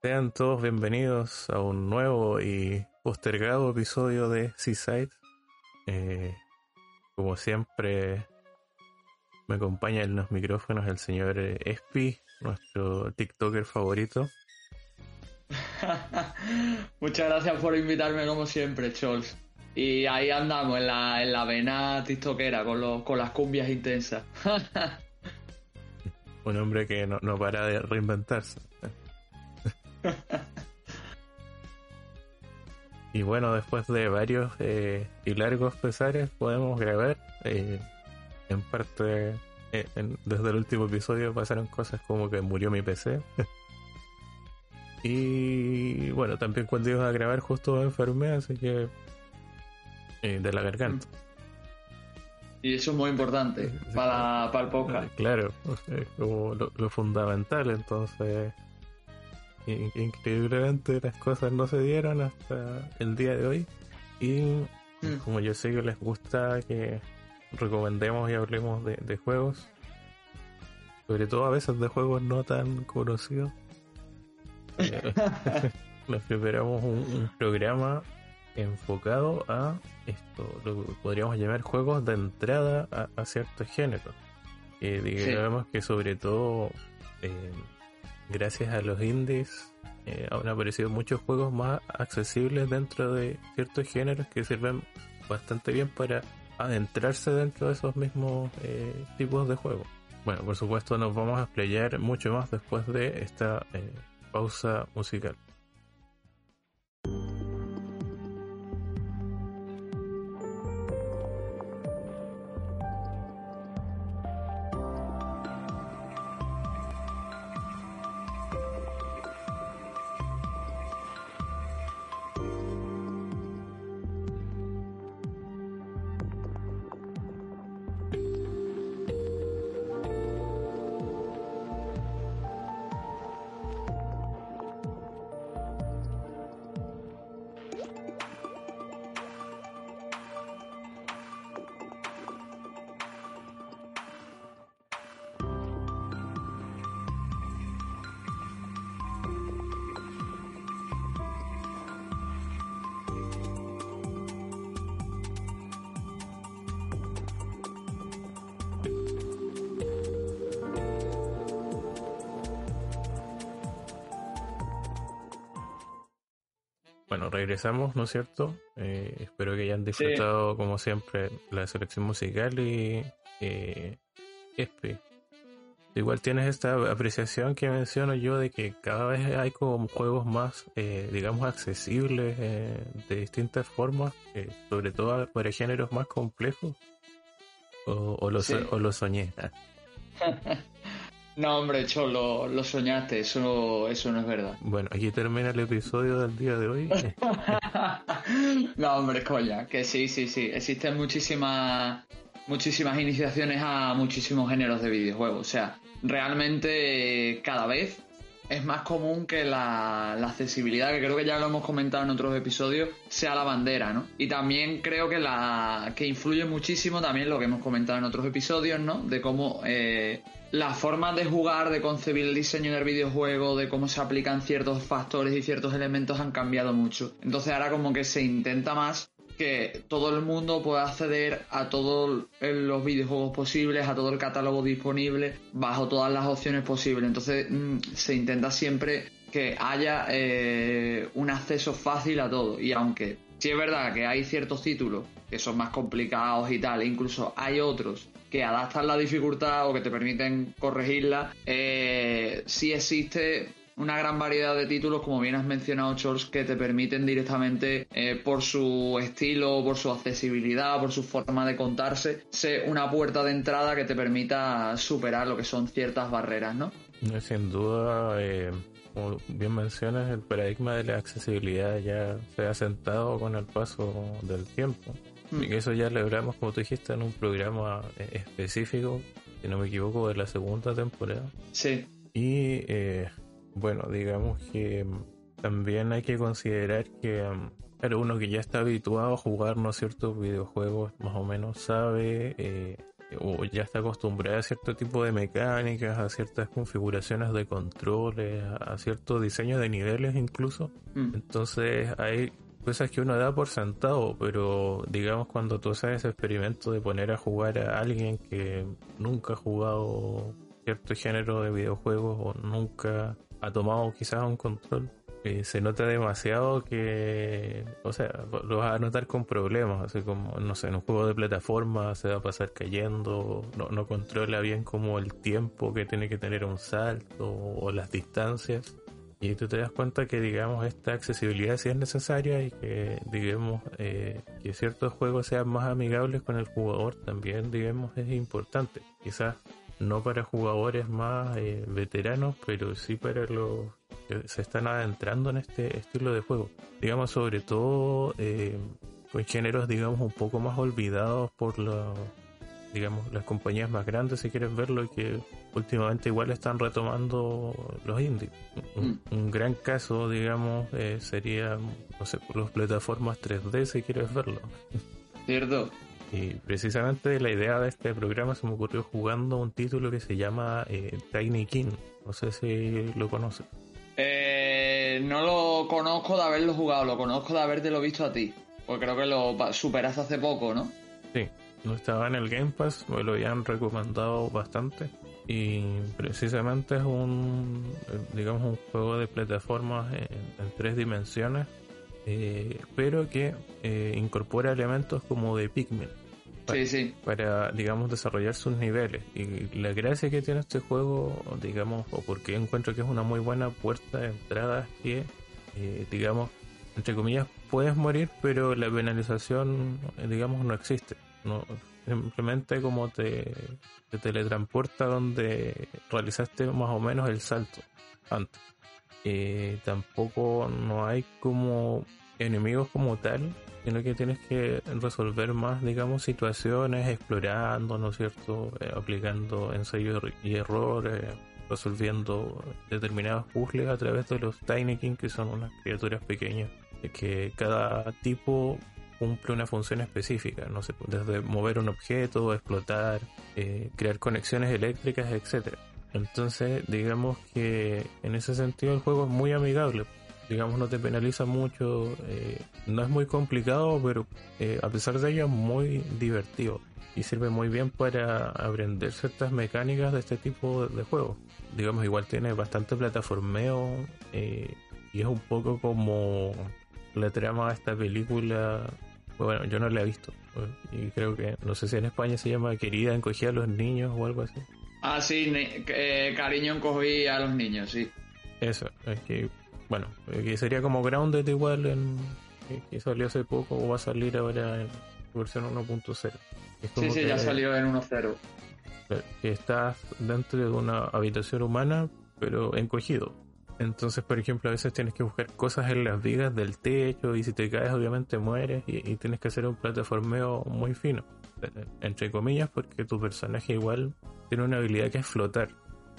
Sean todos bienvenidos a un nuevo y postergado episodio de Seaside. Eh, como siempre, me acompaña en los micrófonos el señor eh, Espi, nuestro TikToker favorito. Muchas gracias por invitarme como siempre, Chols. Y ahí andamos en la, en la vena tiktokera con, los, con las cumbias intensas. un hombre que no, no para de reinventarse. y bueno, después de varios eh, y largos pesares podemos grabar. Eh, en parte, eh, desde el último episodio pasaron cosas como que murió mi PC. y bueno, también cuando iba a grabar justo me enfermé, así que... de la garganta. Y eso es muy importante para, para el podcast. Claro, es como lo fundamental, entonces increíblemente las cosas no se dieron hasta el día de hoy. Y mm. como yo sé que les gusta que recomendemos y hablemos de, juegos, sobre todo a veces de juegos no tan conocidos, eh, nos preparamos un, programa enfocado a esto, lo que podríamos llamar juegos de entrada a, ciertos géneros. Eh, digamos que sobre todo eh, gracias a los indies eh, han aparecido muchos juegos más accesibles dentro de ciertos géneros que sirven bastante bien para adentrarse dentro de esos mismos eh, tipos de juegos. Bueno, por supuesto nos vamos a explayar mucho más después de esta eh, pausa musical. Regresamos, ¿no es cierto? Eh, espero que hayan disfrutado, como siempre, la selección musical y eh, Igual tienes esta apreciación que menciono yo de que cada vez hay como juegos más, eh, digamos, accesibles eh, de distintas formas, sobre todo para géneros más complejos. ¿O, o, lo, o lo soñé? No, hombre, Cholo, lo, soñaste, eso, eso no es verdad. Bueno, aquí termina el episodio del día de hoy. no, hombre, coña, que sí, sí, sí. Existen muchísimas, muchísimas iniciaciones a muchísimos géneros de videojuegos. O sea, realmente cada vez es más común que la, accesibilidad, que creo que ya lo hemos comentado en otros episodios, sea la bandera, ¿no? Y también creo que la que influye muchísimo también lo que hemos comentado en otros episodios, ¿no? De cómo eh, la forma de jugar, de concebir el diseño del videojuego, de cómo se aplican ciertos factores y ciertos elementos han cambiado mucho. Entonces ahora como que se intenta más que todo el mundo pueda acceder a todos los videojuegos posibles, a todo el catálogo disponible, bajo todas las opciones posibles. Entonces mm, se intenta siempre que haya eh, un acceso fácil a todo. Y aunque sí es verdad que hay ciertos títulos que son más complicados y tal, e incluso hay otros que adaptan la dificultad o que te permiten corregirla, eh, sí existe una gran variedad de títulos, como bien has mencionado, Charles, que te permiten directamente, eh, por su estilo, por su accesibilidad, por su forma de contarse, ser una puerta de entrada que te permita superar lo que son ciertas barreras, ¿no? Sin duda, eh, como bien mencionas, el paradigma de la accesibilidad ya se ha sentado con el paso del tiempo. Mm. Y eso ya lo hablamos, como tú dijiste, en un programa eh, específico, si no me equivoco, de la segunda temporada. Sí. Y eh, bueno, digamos que también hay que considerar que pero uno que ya está habituado a jugar ¿no? ciertos videojuegos, más o menos sabe eh, o ya está acostumbrado a cierto tipo de mecánicas, a ciertas configuraciones de controles, a cierto diseño de niveles incluso. Mm. Entonces hay cosas que uno da por sentado, pero digamos cuando tú haces ese experimento de poner a jugar a alguien que nunca ha jugado cierto género de videojuegos o nunca ha tomado quizás un control, eh, se nota demasiado que, o sea, lo vas a notar con problemas, así como, no sé, en un juego de plataforma se va a pasar cayendo, no, no controla bien como el tiempo que tiene que tener un salto o las distancias. Y tú te das cuenta que, digamos, esta accesibilidad sí es necesaria y que, digamos, eh, que ciertos juegos sean más amigables con el jugador también, digamos, es importante. Quizás no para jugadores más eh, veteranos, pero sí para los que se están adentrando en este estilo de juego. Digamos, sobre todo eh, con géneros, digamos, un poco más olvidados por la, digamos, las compañías más grandes, si quieren verlo, y que últimamente igual están retomando los indies. Un, mm. gran caso, digamos, eh, sería, no sé, por las plataformas 3D, si quieres verlo. Cierto. Y precisamente la idea de este programa se me ocurrió jugando un título que se llama eh, Tiny King. No sé si lo conoces. Eh, no lo conozco de haberlo jugado, lo conozco de haberte lo visto a ti. Porque creo que lo superaste hace poco, ¿no? Sí, no estaba en el Game Pass, me lo habían recomendado bastante. Y precisamente es un, digamos, un juego de plataformas en tres dimensiones eh, pero que eh, incorpora elementos como de Pikmin. Para, digamos, desarrollar sus niveles. Y la gracia que tiene este juego, digamos, o porque encuentro que es una muy buena puerta de entrada, es que, eh, digamos, entre comillas, puedes morir, pero la penalización, digamos, no existe. No, simplemente como te, te teletransporta donde realizaste más o menos el salto antes. tampoco no hay como enemigos como tal, sino que tienes que resolver más, digamos, situaciones, explorando, ¿no es cierto? Eh, aplicando ensayos y errores, resolviendo determinados puzzles a través de los Tiny King, que son unas criaturas pequeñas, que cada tipo cumple una función específica, no sé, desde mover un objeto, explotar, eh, crear conexiones eléctricas, etcétera. Entonces, digamos que en ese sentido el juego es muy amigable, digamos, no te penaliza mucho. Eh, no es muy complicado, pero eh, a pesar de ello es muy divertido y sirve muy bien para aprender ciertas mecánicas de este tipo de juegos. Digamos, igual tiene bastante plataformeo eh, y es un poco como la trama de esta película. Bueno, yo no la he visto y creo que, no sé si en España se llama Querida encogía a los niños o algo así. Ah, sí, cariño encogí a los niños, sí. Eso, es que bueno, eh, que sería como Grounded igual en que salió hace poco o va a salir ahora en versión 1.0. Sí, sí, ya salió en 1.0. Que estás dentro de una habitación humana, pero encogido. Entonces, por ejemplo, a veces tienes que buscar cosas en las vigas del techo y si te caes obviamente mueres y, y tienes que hacer un plataformeo muy fino, entre comillas, porque tu personaje igual tiene una habilidad que es flotar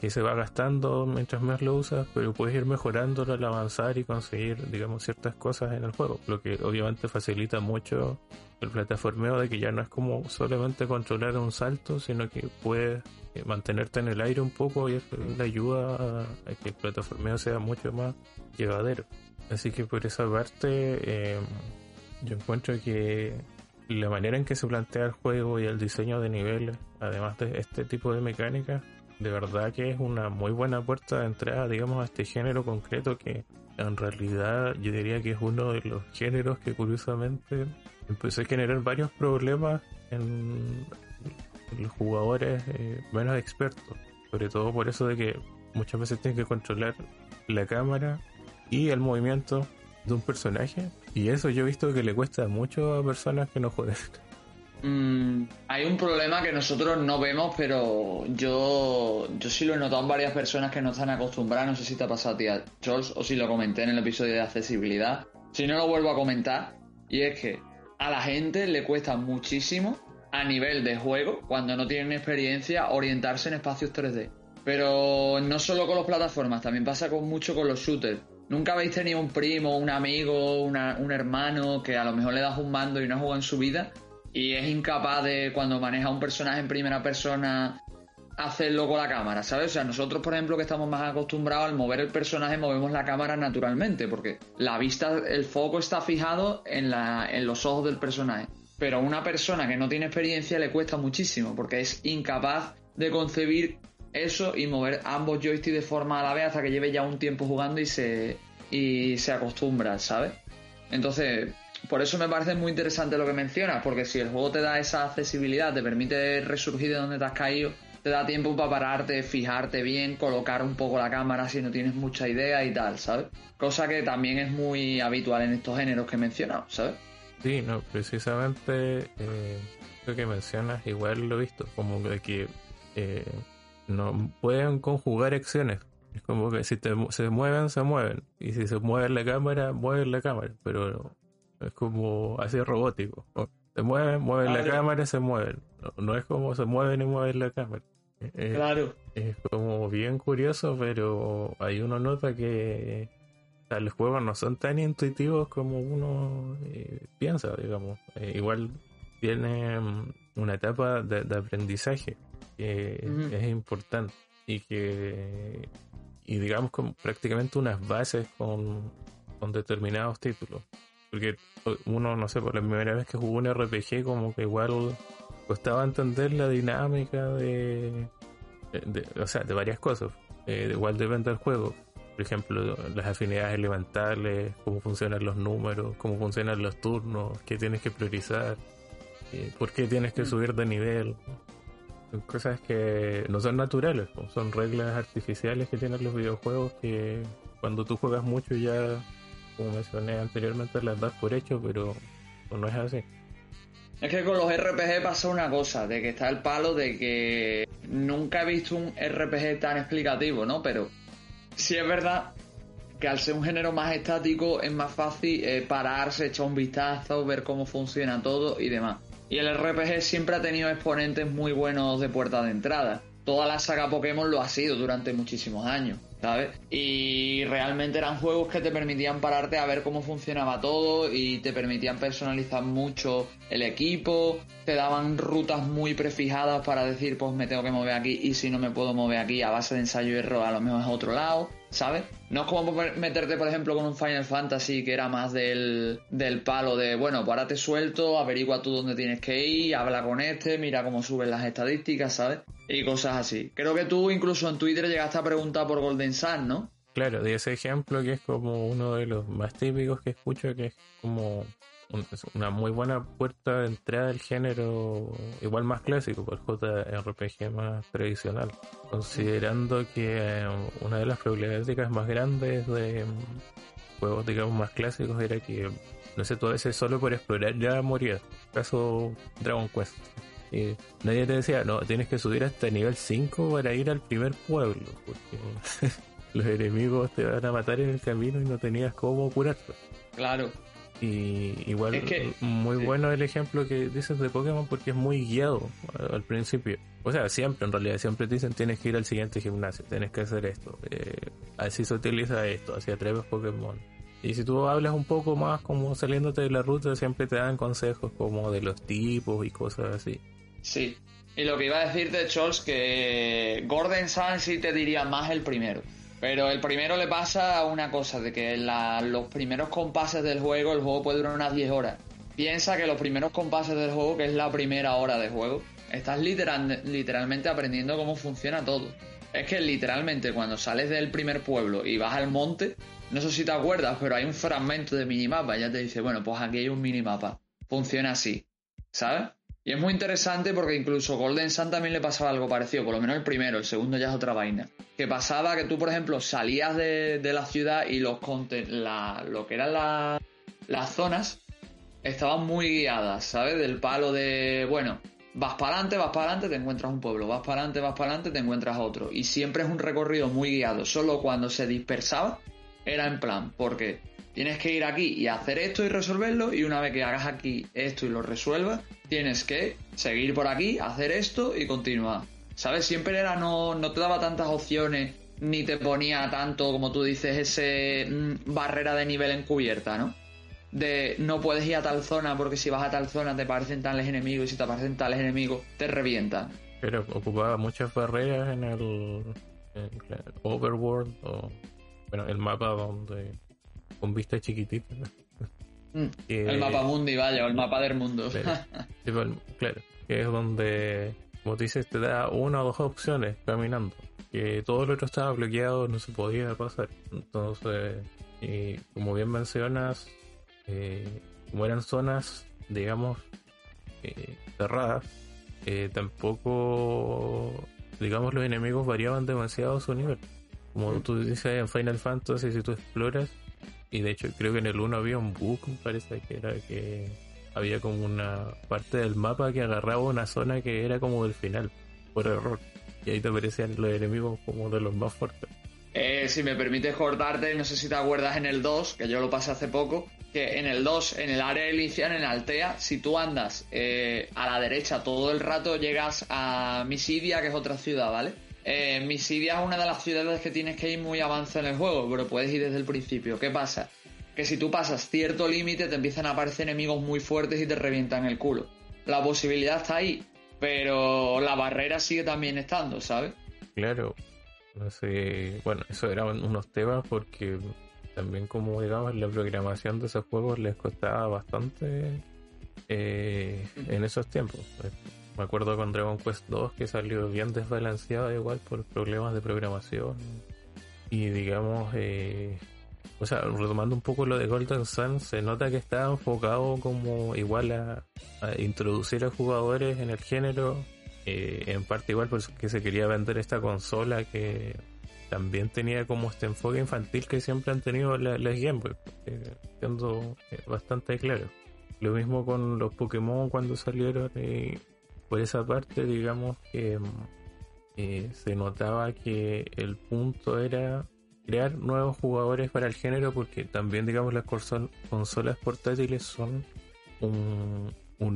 y se va gastando mientras más lo usas, pero puedes ir mejorándolo al avanzar y conseguir, digamos, ciertas cosas en el juego, lo que obviamente facilita mucho el plataformeo de que ya no es como solamente controlar un salto, sino que puedes eh, mantenerte en el aire un poco y eso le ayuda a, que el plataformeo sea mucho más llevadero. Así que por esa parte, em, yo encuentro que la manera en que se plantea el juego y el diseño de niveles, además de este tipo de mecánicas, de verdad que es una muy buena puerta de entrada, digamos, a este género concreto que en realidad yo diría que es uno de los géneros que curiosamente empezó a generar varios problemas en los jugadores eh, menos expertos, sobre todo por eso de que muchas veces tienen que controlar la cámara y el movimiento de un personaje y eso yo he visto que le cuesta mucho a personas que no juegan. Mm, hay un problema que nosotros no vemos, pero yo, yo sí lo he notado en varias personas que no están acostumbradas. No sé si te ha pasado a ti, Charles, o si lo comenté en el episodio de accesibilidad. Si no, lo vuelvo a comentar. Y es que a la gente le cuesta muchísimo a nivel de juego, cuando no tienen experiencia, orientarse en espacios 3D. Pero no solo con las plataformas, también pasa con mucho con los shooters. Nunca habéis tenido un primo, un amigo, un hermano que a lo mejor le das un mando y no juega en su vida y es incapaz de cuando maneja un personaje en primera persona hacerlo con la cámara, ¿sabes? O sea, nosotros, por ejemplo, que estamos más acostumbrados al mover el personaje, movemos la cámara naturalmente, porque la vista, el foco está fijado en, la, en los ojos del personaje. Pero a una persona que no tiene experiencia le cuesta muchísimo, porque es incapaz de concebir eso y mover ambos joysticks de forma a la vez hasta que lleve ya un tiempo jugando y se, y se acostumbra, ¿sabes? Entonces, por eso me parece muy interesante lo que mencionas, porque si el juego te da esa accesibilidad, te permite resurgir de donde te has caído, te da tiempo para pararte, fijarte bien, colocar un poco la cámara si no tienes mucha idea y tal, ¿sabes? Cosa que también es muy habitual en estos géneros que he mencionado, ¿sabes? Sí, no, precisamente eh, lo que mencionas, igual lo he visto, como que eh, no pueden conjugar acciones. Es como que si se mueven, se mueven. Y si se mueve la cámara, mueven la cámara. Pero es como así robótico. Se mueven, mueven la cámara, se mueven. No, es como se mueven y mueven la cámara. claro. Es como bien curioso, pero hay uno nota que los juegos no son tan intuitivos como uno eh, piensa, digamos. Eh, igual tiene mm, una etapa de, aprendizaje que es importante y que y digamos con prácticamente unas bases con, con determinados títulos porque uno, no sé, por la primera vez que jugó un RPG, como que igual costaba entender la dinámica de, o sea, de varias cosas. Eh, igual depende del juego. Por ejemplo, las afinidades elementales, cómo funcionan los números, cómo funcionan los turnos, qué tienes que priorizar, eh, por qué tienes que mm. subir de nivel. Son cosas que no son naturales, son reglas artificiales que tienen los videojuegos que cuando tú juegas mucho ya como mencioné anteriormente, las das por hecho, pero no es así. Es que con los RPG pasa una cosa, de que está el palo de que nunca he visto un RPG tan explicativo, ¿no? Pero sí es verdad que al ser un género más estático es más fácil eh, pararse, echar un vistazo, ver cómo funciona todo y demás. Y el RPG siempre ha tenido exponentes muy buenos de puerta de entrada. Toda la saga Pokémon lo ha sido durante muchísimos años. ¿Sabes? Y realmente eran juegos que te permitían pararte a ver cómo funcionaba todo y te permitían personalizar mucho el equipo, te daban rutas muy prefijadas para decir, pues me tengo que mover aquí y si no me puedo mover aquí a base de ensayo y error, a lo mejor es otro lado, ¿sabes? No es como meterte, por ejemplo, con un Final Fantasy que era más del, del palo de, bueno, pues ahora te suelto, averigua tú dónde tienes que ir, habla con este, mira cómo suben las estadísticas, ¿sabes? y cosas así. Creo que tú incluso en Twitter llegaste a preguntar por Golden Sun, ¿no? Claro, de ese ejemplo que es como uno de los más típicos que escucho, que es como una muy buena puerta de entrada del género, igual más clásico, por JRPG más tradicional. Considerando que eh, una de las problemáticas más grandes de juegos, digamos, más clásicos era que, no sé, tú a veces solo por explorar ya morías. Caso Dragon Quest y nadie te decía, no, tienes que subir hasta nivel 5 para ir al primer pueblo, porque los enemigos te van a matar en el camino y no tenías cómo curarte. Claro. Y igual es que, muy bueno el ejemplo que dices de Pokémon porque es muy guiado al principio. O sea, siempre en realidad, siempre te dicen tienes que ir al siguiente gimnasio, tienes que hacer esto, eh, así se utiliza esto, así atreves Pokémon. Y si tú hablas un poco más como saliéndote de la ruta, siempre te dan consejos como de los tipos y cosas así. Sí. Y lo que iba a decirte, Charles, que Gordon Sun sí te diría más el primero. Pero el primero le pasa una cosa, de que los primeros compases del juego, el juego puede durar unas 10 horas. Piensa que los primeros compases del juego, que es la primera hora de juego, estás literal, literalmente aprendiendo cómo funciona todo. Es que literalmente cuando sales del primer pueblo y vas al monte, no sé si te acuerdas, pero hay un fragmento de minimapa, ya te dice, bueno, pues aquí hay un minimapa. Funciona así, ¿sabes? Y es muy interesante porque incluso Golden Sun también le pasaba algo parecido, por lo menos el primero, el segundo ya es otra vaina. Que pasaba que tú, por ejemplo, salías de, la ciudad y los la, lo que eran las zonas estaban muy guiadas, ¿sabes? Del palo de, bueno, vas para adelante, vas para adelante, te encuentras un pueblo, vas para adelante, vas para adelante, te encuentras otro. Y siempre es un recorrido muy guiado. Solo cuando se dispersaba era en plan, porque tienes que ir aquí y hacer esto y resolverlo, y una vez que hagas aquí esto y lo resuelvas, tienes que seguir por aquí, hacer esto y continuar. ¿Sabes? Siempre era, no, no te daba tantas opciones, ni te ponía tanto, como tú dices, ese mm, barrera de nivel encubierta, ¿no? de no puedes ir a tal zona porque si vas a tal zona te aparecen tales enemigos y si te aparecen tales enemigos te revientan. Pero ocupaba muchas barreras en el, Overworld o bueno, el mapa donde con vista chiquitita. Mm, el mapa mundi, vaya, o el mapa del mundo. Pues, claro, que es donde, como dices, te da una o dos opciones caminando. Que todo lo otro estaba bloqueado, no se podía pasar. Entonces, y como bien mencionas, eh, como eran zonas, digamos, eh, cerradas, eh, tampoco, digamos, los enemigos variaban demasiado su nivel. Como mm. tú dices en Final Fantasy, si tú exploras, y de hecho creo que en el 1 había un bug, parece que era que había como una parte del mapa que agarraba una zona que era como del final, por error. Y ahí te aparecían los enemigos como de los más fuertes. si me permites cortarte, no sé si te acuerdas en el 2, que yo lo pasé hace poco, que en el 2, en el área inicial, en Altea, si tú andas eh, a la derecha todo el rato, llegas a Misidia, que es otra ciudad, ¿vale? Eh, Misidia es una de las ciudades que tienes que ir muy avanzado en el juego, pero puedes ir desde el principio. ¿Qué pasa? Que si tú pasas cierto límite, te empiezan a aparecer enemigos muy fuertes y te revientan el culo. La posibilidad está ahí, pero la barrera sigue también estando, ¿sabes? Claro. No sé. Bueno, eso eran unos temas porque también como digamos la programación de esos juegos les costaba bastante eh, en esos tiempos. Me acuerdo con Dragon Quest 2 que salió bien desbalanceado igual por problemas de programación y digamos, eh, o sea, retomando un poco lo de Golden Sun, se nota que estaba enfocado como igual a, introducir a jugadores en el género, eh, en parte igual porque se quería vender esta consola que también tenía como este enfoque infantil que siempre han tenido las Game Boy, siendo eh, bastante claro. Lo mismo con los Pokémon cuando salieron, y por esa parte, digamos que mm, eh, se notaba que el punto era crear nuevos jugadores para el género, porque también, digamos, las consolas portátiles son un,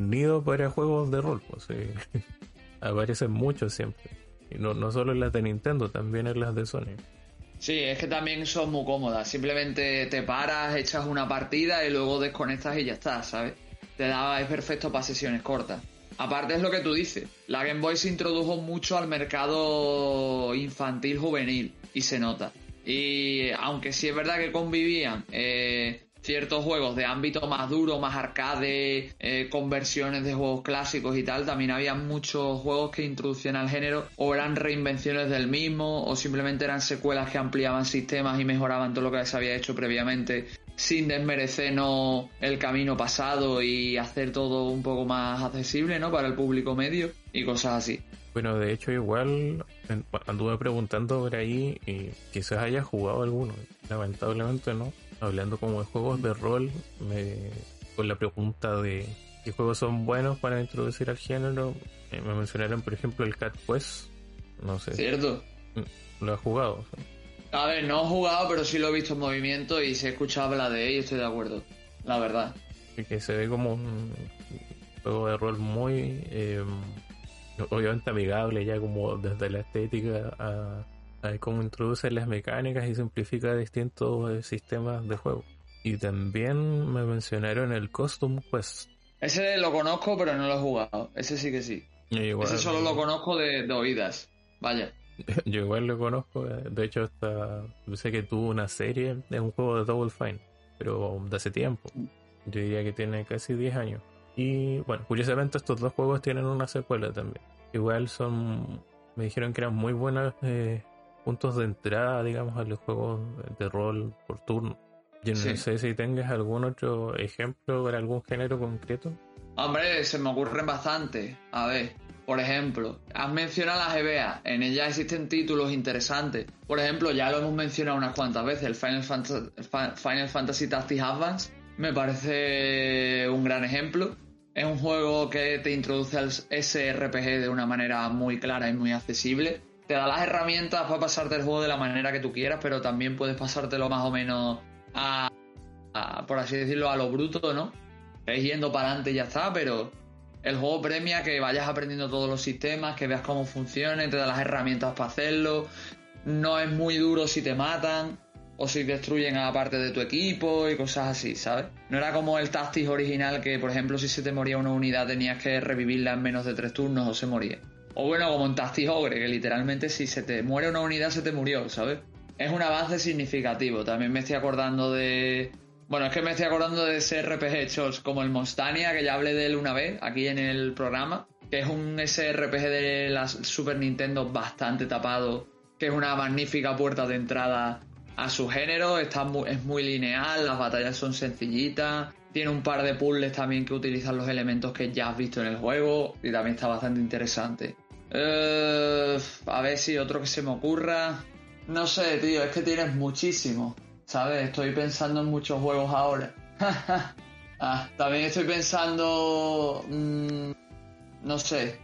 nido para juegos de rol, pues, aparecen muchos siempre. Y no, no solo en las de Nintendo, también en las de Sony. Sí, es que también son muy cómodas. Simplemente te paras, echas una partida y luego desconectas y ya está, ¿sabes? Te da, es perfecto para sesiones cortas. Aparte es lo que tú dices, la Game Boy se introdujo mucho al mercado infantil juvenil y se nota. Y aunque sí es verdad que convivían eh, ciertos juegos de ámbito más duro, más arcade, eh, conversiones de juegos clásicos y tal, también había muchos juegos que introducían al género o eran reinvenciones del mismo o simplemente eran secuelas que ampliaban sistemas y mejoraban todo lo que se había hecho previamente sin desmerecer el camino pasado y hacer todo un poco más accesible ¿no? para el público medio y cosas así. Bueno, de hecho igual anduve preguntando por ahí y quizás haya jugado alguno, lamentablemente no hablando como de juegos de rol, me, con la pregunta de qué juegos son buenos para introducir al género, eh, me mencionaron por ejemplo el Cat Quest, no sé. Cierto. Mm, ¿Lo has jugado? A ver, no he jugado, pero sí lo he visto en movimiento y se escucha hablar de él y estoy de acuerdo, la verdad. Y que se ve como un juego de rol muy... Eh, obviamente amigable ya como desde la estética a cómo introduce las mecánicas y simplifica distintos eh, sistemas de juego. Y también me mencionaron el Custom Quest. Ese lo conozco, pero no lo he jugado. Ese sí que sí. Ese solo lo conozco de, oídas. Vaya. Yo igual lo conozco. Eh, de hecho, hasta sé que tuvo una serie de un juego de Double Fine, pero de hace tiempo. Yo diría que tiene casi 10 años. Y bueno, curiosamente estos dos juegos tienen una secuela también. Igual son, me dijeron que eran muy buenas eh, puntos de entrada, digamos, a los juegos de rol por turno. Yo no sé si tengas algún otro ejemplo para algún género concreto. Hombre, se me ocurren bastante. A ver, por ejemplo, has mencionado las EVA. En ellas existen títulos interesantes. Por ejemplo, ya lo hemos mencionado unas cuantas veces, el Final Fantasy, Tactics Advance me parece un gran ejemplo. Es un juego que te introduce al SRPG de una manera muy clara y muy accesible. Te da las herramientas para pasarte el juego de la manera que tú quieras, pero también puedes pasártelo más o menos a, por así decirlo, a lo bruto, ¿no? Es yendo para adelante y ya está, pero el juego premia que vayas aprendiendo todos los sistemas, que veas cómo funciona, te da las herramientas para hacerlo. No es muy duro si te matan o si destruyen a parte de tu equipo y cosas así, ¿sabes? No era como el Tactics original que, por ejemplo, si se te moría una unidad tenías que revivirla en menos de tres turnos o se moría. O bueno, como en Tactics Ogre, que literalmente si se te muere una unidad se te murió, ¿sabes? Es un avance significativo. También me estoy acordando de... Bueno, es que me estoy acordando de SRPG hechos como el Monstania, que ya hablé de él una vez aquí en el programa, que es un SRPG de la Super Nintendo bastante tapado, que es una magnífica puerta de entrada a su género, está es muy lineal, las batallas son sencillitas, tiene un par de puzzles también que utilizan los elementos que ya has visto en el juego y también está bastante interesante. Eh, a ver si otro que se me ocurra. No sé, tío, es que tienes muchísimo, ¿sabes? Estoy pensando en muchos juegos ahora. ah, también estoy pensando... Mmm, no sé,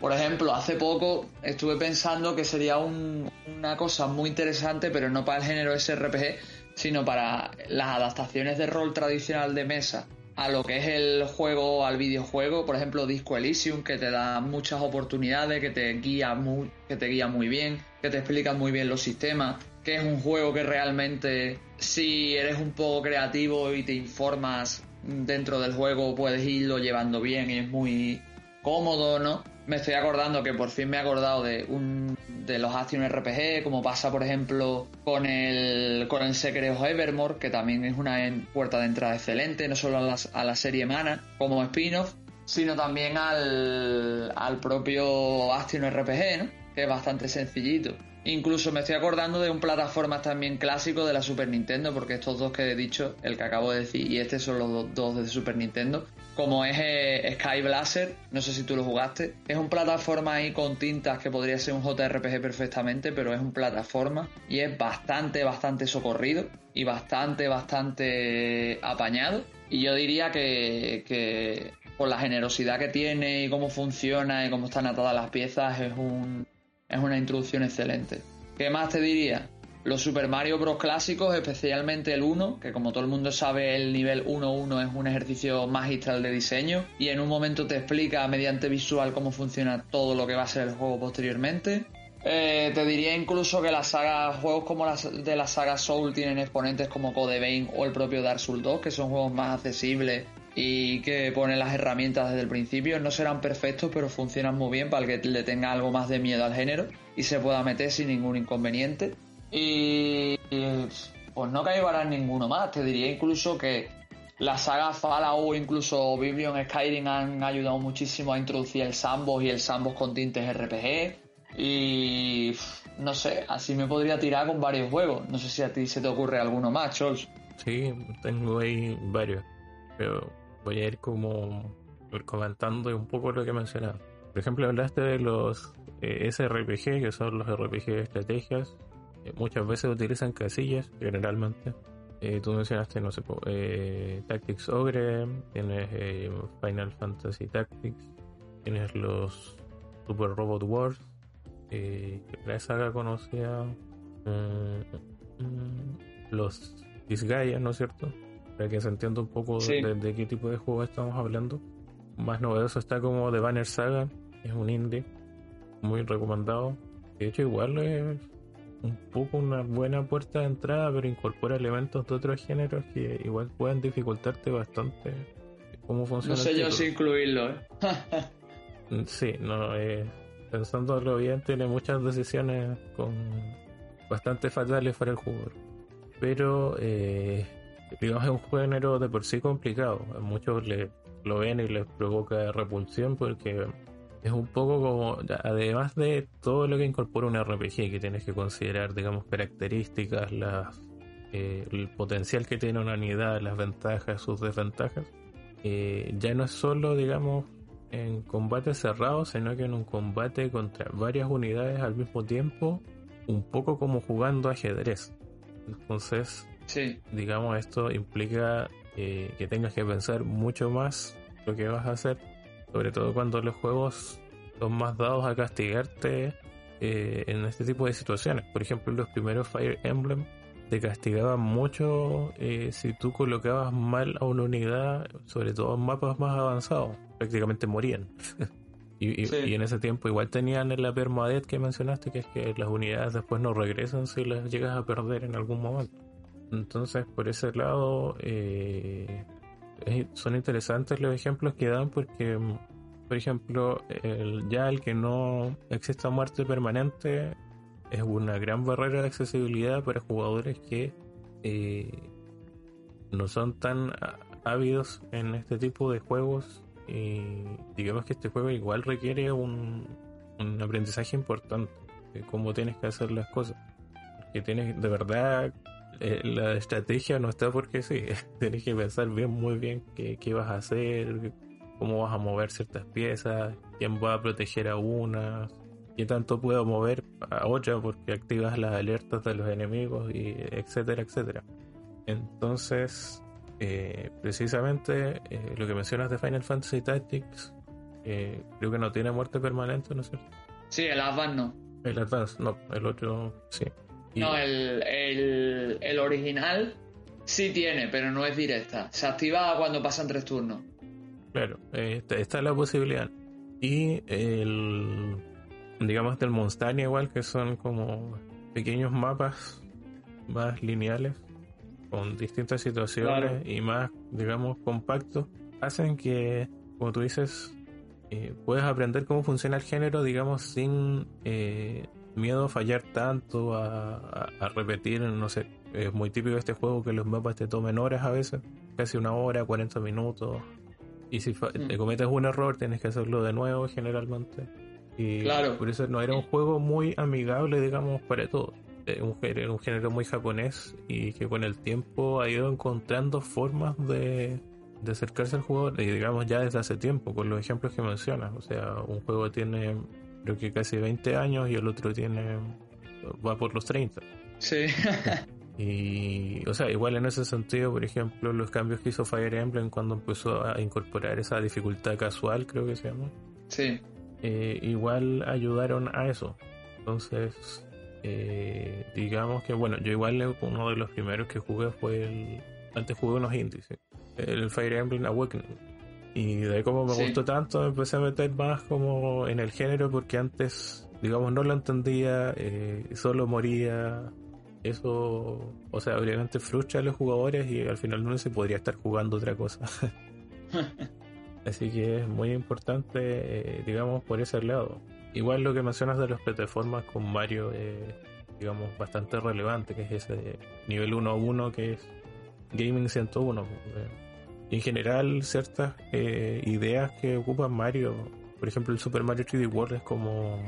por ejemplo, hace poco estuve pensando que sería una cosa muy interesante, pero no para el género SRPG, sino para las adaptaciones de rol tradicional de mesa a lo que es el juego, al videojuego, por ejemplo Disco Elysium, que te da muchas oportunidades, que te guía muy, que te guía muy bien, que te explica muy bien los sistemas, que es un juego que realmente si eres un poco creativo y te informas dentro del juego puedes irlo llevando bien y es muy cómodo, ¿no? me estoy acordando que por fin me he acordado de un de los Action RPG, como pasa por ejemplo con el con el Secret of Evermore, que también es una puerta de entrada excelente, no solo a, la serie Mana como spin-off, sino también al, al propio Action RPG, ¿no? que es bastante sencillito. Incluso me estoy acordando de un plataforma también clásico de la Super Nintendo, porque estos dos que he dicho, el que acabo de decir y este son los dos de Super Nintendo, como es eh, Sky Blazer, no sé si tú lo jugaste, es un plataforma ahí con tintas que podría ser un JRPG perfectamente, pero es un plataforma y es bastante, bastante socorrido y bastante, bastante apañado. Y yo diría que, que por la generosidad que tiene y cómo funciona y cómo están atadas las piezas, es un es una introducción excelente. ¿Qué más te diría? Los Super Mario Bros. clásicos, especialmente el 1, que como todo el mundo sabe el nivel 1-1 es un ejercicio magistral de diseño y en un momento te explica mediante visual cómo funciona todo lo que va a ser el juego posteriormente. Eh, te diría incluso que las sagas, juegos como de la saga Soul tienen exponentes como Code Vein o el propio Dark Souls 2, que son juegos más accesibles y que pone las herramientas desde el principio. No serán perfectos, pero funcionan muy bien para el que le tenga algo más de miedo al género y se pueda meter sin ningún inconveniente. Y pues no caigará ninguno más. Te diría incluso que la saga Fallout o incluso Biblion Skyrim han ayudado muchísimo a introducir el sandbox y el sandbox con tintes RPG. Y no sé, así me podría tirar con varios juegos. No sé si a ti se te ocurre alguno más, Chols. Sí, tengo ahí varios. Pero voy a ir como comentando un poco lo que mencionaba. Por ejemplo, hablaste de los eh, SRPG, que son los RPG de estrategias. Eh, muchas veces utilizan casillas, generalmente. Eh, tú mencionaste, no sé, Tactics Ogre, tienes Final Fantasy Tactics, tienes los Super Robot Wars, la saga conocida, mm, mm, los Disgaea, ¿no es cierto? Para que se entienda un poco de, qué tipo de juego estamos hablando. Más novedoso está como The Banner Saga, es un indie muy recomendado. De hecho, igual es un poco una buena puerta de entrada, pero incorpora elementos de otros géneros que igual pueden dificultarte bastante cómo funciona. No sé yo si incluirlo, ¿eh? sí, no, eh, pensándolo bien, tiene muchas decisiones con bastante fatales para el jugador. Pero eh, digamos, es un género de por sí complicado. Muchos le, lo ven y les provoca repulsión porque es un poco como, además de todo lo que incorpora un RPG, que tienes que considerar, digamos, características, las, eh, el potencial que tiene una unidad, las ventajas, sus desventajas, eh, ya no es solo, digamos, en combate cerrado, sino que en un combate contra varias unidades al mismo tiempo, un poco como jugando ajedrez. Entonces, Sí. Digamos, esto implica eh, que tengas que pensar mucho más lo que vas a hacer, sobre todo cuando los juegos son más dados a castigarte eh, en este tipo de situaciones. Por ejemplo, los primeros Fire Emblem te castigaban mucho eh, si tú colocabas mal a una unidad, sobre todo en mapas más avanzados, prácticamente morían. y, en ese tiempo igual tenían la permadeath que mencionaste, que es que las unidades después no regresan si las llegas a perder en algún momento. Entonces, por ese lado, eh, son interesantes los ejemplos que dan porque, por ejemplo, ya el que no exista muerte permanente es una gran barrera de accesibilidad para jugadores que eh, no son tan ávidos en este tipo de juegos y digamos que este juego igual requiere un, un aprendizaje importante de cómo tienes que hacer las cosas que tienes de verdad eh, la estrategia no está porque sí tienes que pensar bien muy bien qué, qué vas a hacer cómo vas a mover ciertas piezas quién va a proteger a una qué tanto puedo mover a otra porque activas las alertas de los enemigos y etcétera, etcétera. Entonces, eh, precisamente eh, lo que mencionas de Final Fantasy Tactics, creo que no tiene muerte permanente, ¿no es cierto? Sí, el Advance no. El Advance, no, el otro sí. No, el, el, el, original sí tiene, pero no es directa. Se activa cuando pasan tres turnos. Claro, esta, esta es la posibilidad. Y el digamos, del Monstania igual, que son como pequeños mapas más lineales, con distintas situaciones y más, digamos, compactos, hacen que, como tú dices, eh, puedes aprender cómo funciona el género, digamos, sin eh, miedo a fallar tanto, a, repetir, no sé, es muy típico este juego que los mapas te tomen horas a veces, casi una hora, 40 minutos, y si mm. te cometes un error tienes que hacerlo de nuevo generalmente. Y claro. por eso no era un juego muy amigable, digamos, para todos. Era un, un género muy japonés y que con el tiempo ha ido encontrando formas de, de acercarse al jugador, y digamos ya desde hace tiempo, con los ejemplos que mencionas. O sea, un juego tiene creo que casi 20 años y el otro tiene va por los 30. Sí. y, o sea, igual en ese sentido, por ejemplo, los cambios que hizo Fire Emblem cuando empezó a incorporar esa dificultad casual, creo que se llama. Sí. Eh, igual ayudaron a eso. Entonces, eh, digamos que, bueno, yo igual uno de los primeros que jugué fue el. Antes jugué unos indies, el Fire Emblem Awakening. Y de como me gustó tanto, me empecé a meter más como en el género porque antes, digamos, no lo entendía, eh, solo moría. Eso, o sea, obviamente frustra a los jugadores y al final no se podría estar jugando otra cosa. Así que es muy importante, eh, digamos, por ese lado. Igual lo que mencionas de las plataformas con Mario es, digamos, bastante relevante, que es ese nivel 1 a 1 que es Gaming 101. En general, ciertas eh, ideas que ocupa Mario, por ejemplo, el Super Mario 3D World es como.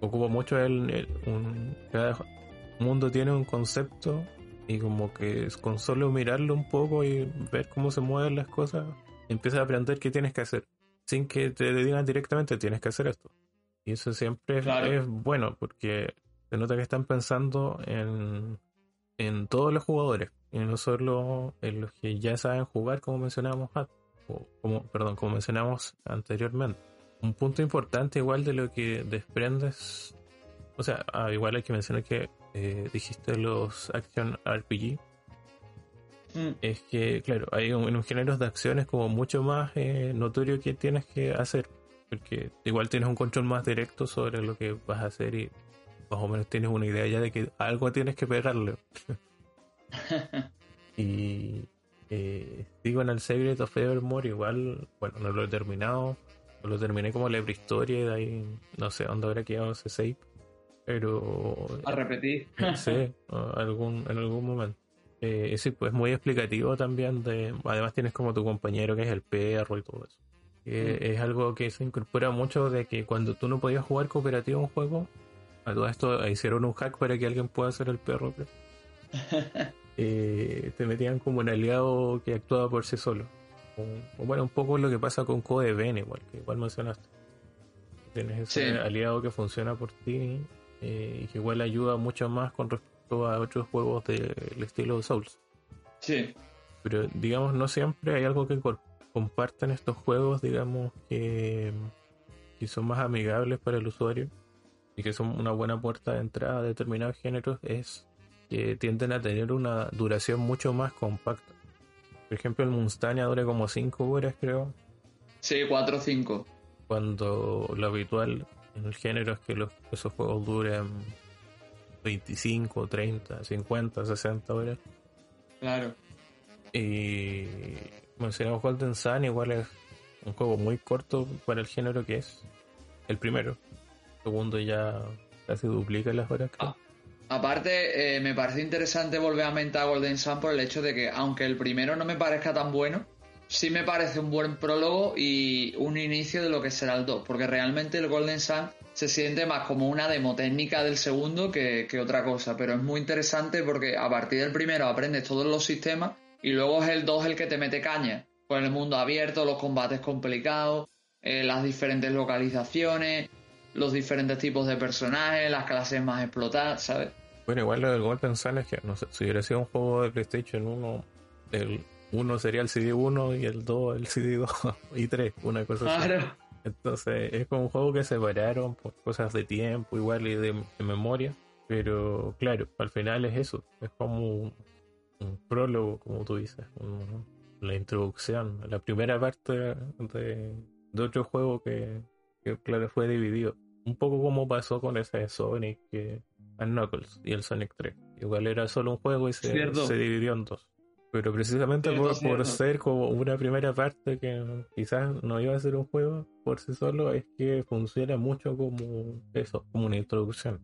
ocupa mucho el, un, cada mundo tiene un concepto y como que con solo mirarlo un poco y ver cómo se mueven las cosas empiezas a aprender qué tienes que hacer, sin que te digan directamente tienes que hacer esto. Y eso siempre es, bueno, porque se nota que están pensando en, en todos los jugadores, y no solo en los que ya saben jugar, como mencionábamos como, perdón, como mencionamos anteriormente. Un punto importante igual de lo que desprendes, o sea, ah, igual hay que mencionar que eh, dijiste los Action RPG, Mm. es que, claro, hay un, unos géneros de acciones como mucho más eh, notorio que tienes que hacer, porque igual tienes un control más directo sobre lo que vas a hacer y más o menos tienes una idea ya de que algo tienes que pegarle. y eh, digo en el Secret of Evermore igual, bueno, no lo he terminado, lo terminé como la prehistoria y de ahí no sé dónde habrá quedado ese save, pero... A repetir. sí, algún, en algún momento. Eh, sí, pues muy explicativo también. De, además tienes como tu compañero que es el perro y todo eso. Mm. Es algo que se incorpora mucho de que cuando tú no podías jugar cooperativo un juego, a todo esto hicieron un hack para que alguien pueda ser el perro. eh, te metían como un aliado que actuaba por sí solo. O, bueno, un poco lo que pasa con Code Ven, igual, que igual mencionaste. Tienes ese aliado que funciona por ti eh, y que igual ayuda mucho más con respecto a otros juegos del estilo Souls. Sí. Pero digamos, no siempre hay algo que compartan estos juegos, digamos, que, que son más amigables para el usuario y que son una buena puerta de entrada a determinados géneros, es que tienden a tener una duración mucho más compacta. Por ejemplo, el Munstania dura como 5 horas, creo. Sí, 4 o 5. Cuando lo habitual en el género es que los, esos juegos duren 25, 30, 50, 60 horas. Claro. Y mencionamos Golden Sun, igual es un juego muy corto para el género que es el primero. El segundo ya casi duplica las horas. Ah, aparte, eh, me parece interesante volver a mentar Golden Sun por el hecho de que, aunque el primero no me parezca tan bueno, sí me parece un buen prólogo y un inicio de lo que será el 2, porque realmente el Golden Sun se siente más como una demo técnica del segundo que, otra cosa, pero es muy interesante porque a partir del primero aprendes todos los sistemas y luego es el 2 el que te mete caña, con el mundo abierto, los combates complicados, eh, las diferentes localizaciones, los diferentes tipos de personajes, las clases más explotadas, ¿sabes? Bueno, igual lo del Golden Sun es que, no sé, si hubiera sido un juego de PlayStation 1, el uno sería el CD1 y el 2 el CD2 y 3, una cosa así. Entonces es como un juego que separaron por cosas de tiempo igual y de, memoria. Pero claro, al final es eso. Es como un, prólogo, como tú dices. la introducción, la primera parte de, de otro juego que, claro fue dividido. Un poco como pasó con ese Sonic que, Knuckles y el Sonic 3. Igual era solo un juego y se, se dividió en dos. Pero precisamente por, ser como una primera parte que quizás no iba a ser un juego por sí solo, es que funciona mucho como eso, como una introducción.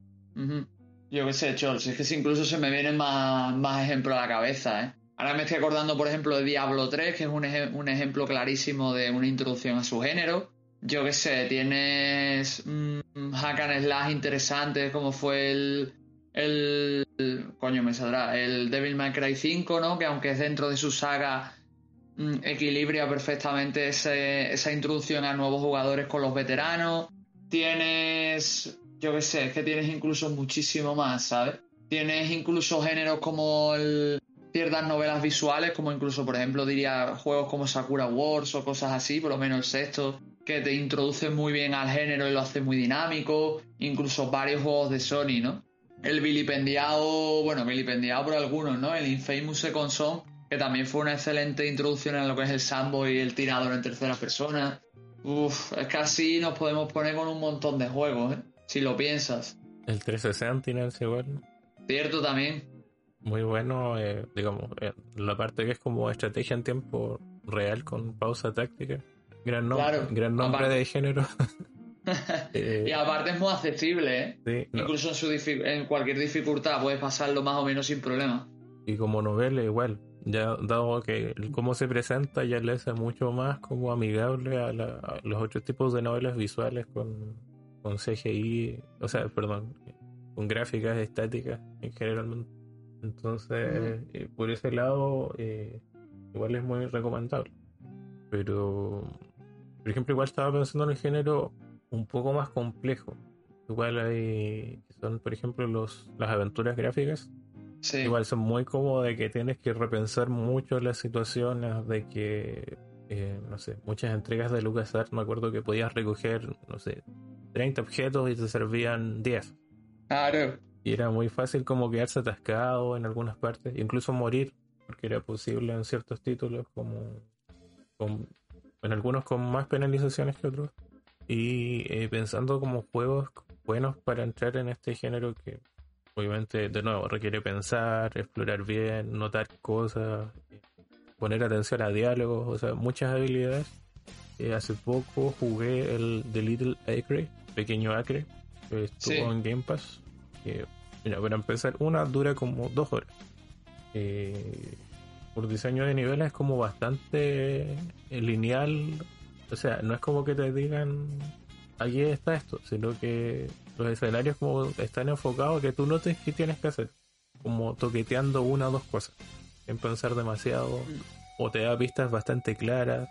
Yo qué sé, Chols, es que incluso se me vienen más, más ejemplos a la cabeza, ¿eh? Ahora me estoy acordando, por ejemplo, de Diablo 3, que es un, un ejemplo clarísimo de una introducción a su género. Yo qué sé, tienes mmm, slash interesantes como fue el, el, coño me saldrá, el Devil May Cry 5, ¿no? Que aunque es dentro de su saga mm, equilibra perfectamente esa introducción a nuevos jugadores con los veteranos. Tienes, yo qué sé, es que tienes incluso muchísimo más, ¿sabes? Tienes incluso géneros como el, ciertas novelas visuales, como incluso, por ejemplo, diría juegos como Sakura Wars o cosas así, por lo menos el sexto, que te introducen muy bien al género y lo hace muy dinámico. Incluso varios juegos de Sony, ¿no? el vilipendiado, bueno, vilipendiado por algunos, ¿no? El Infamous Second Son, que también fue una excelente introducción en lo que es el sambo y el tirador en tercera persona. Uf, es que así nos podemos poner con un montón de juegos, ¿eh? Si lo piensas. El 360 tiene igual. Cierto también. Muy bueno, eh, digamos, eh, la parte que es como estrategia en tiempo real con pausa táctica. Gran, gran nombre de género. y aparte es muy accesible, ¿eh? Incluso en, su en cualquier dificultad puedes pasarlo más o menos sin problema. Y como novela igual, ya dado que cómo se presenta ya le hace mucho más como amigable a, los otros tipos de novelas visuales con, con CGI, o sea, perdón, con gráficas estáticas en general. Entonces, eh, por ese lado, eh, igual es muy recomendable. Pero, por ejemplo, igual estaba pensando en el género un poco más complejo. Igual hay, son por ejemplo los, las aventuras gráficas. Igual son muy cómodas de que tienes que repensar mucho las situaciones, de que, eh, no sé, muchas entregas de LucasArts, me acuerdo que podías recoger, no sé, 30 objetos y te servían 10. Claro. Y era muy fácil como quedarse atascado en algunas partes, incluso morir, porque era posible en ciertos títulos, como en algunos con más penalizaciones que otros. Y eh, pensando como juegos buenos para entrar en este género que obviamente de nuevo requiere pensar, explorar bien, notar cosas, poner atención a diálogos, o sea, muchas habilidades. Eh, hace poco jugué el The Little Acre, Pequeño Acre, que estuvo en Game Pass. Que, mira, para empezar, una dura como dos horas. Eh, por diseño de niveles es como bastante lineal. O sea, no es como que te digan, aquí está esto, sino que los escenarios como están enfocados que tú notes qué tienes que hacer, como toqueteando una o dos cosas, en pensar demasiado, o te da pistas bastante claras,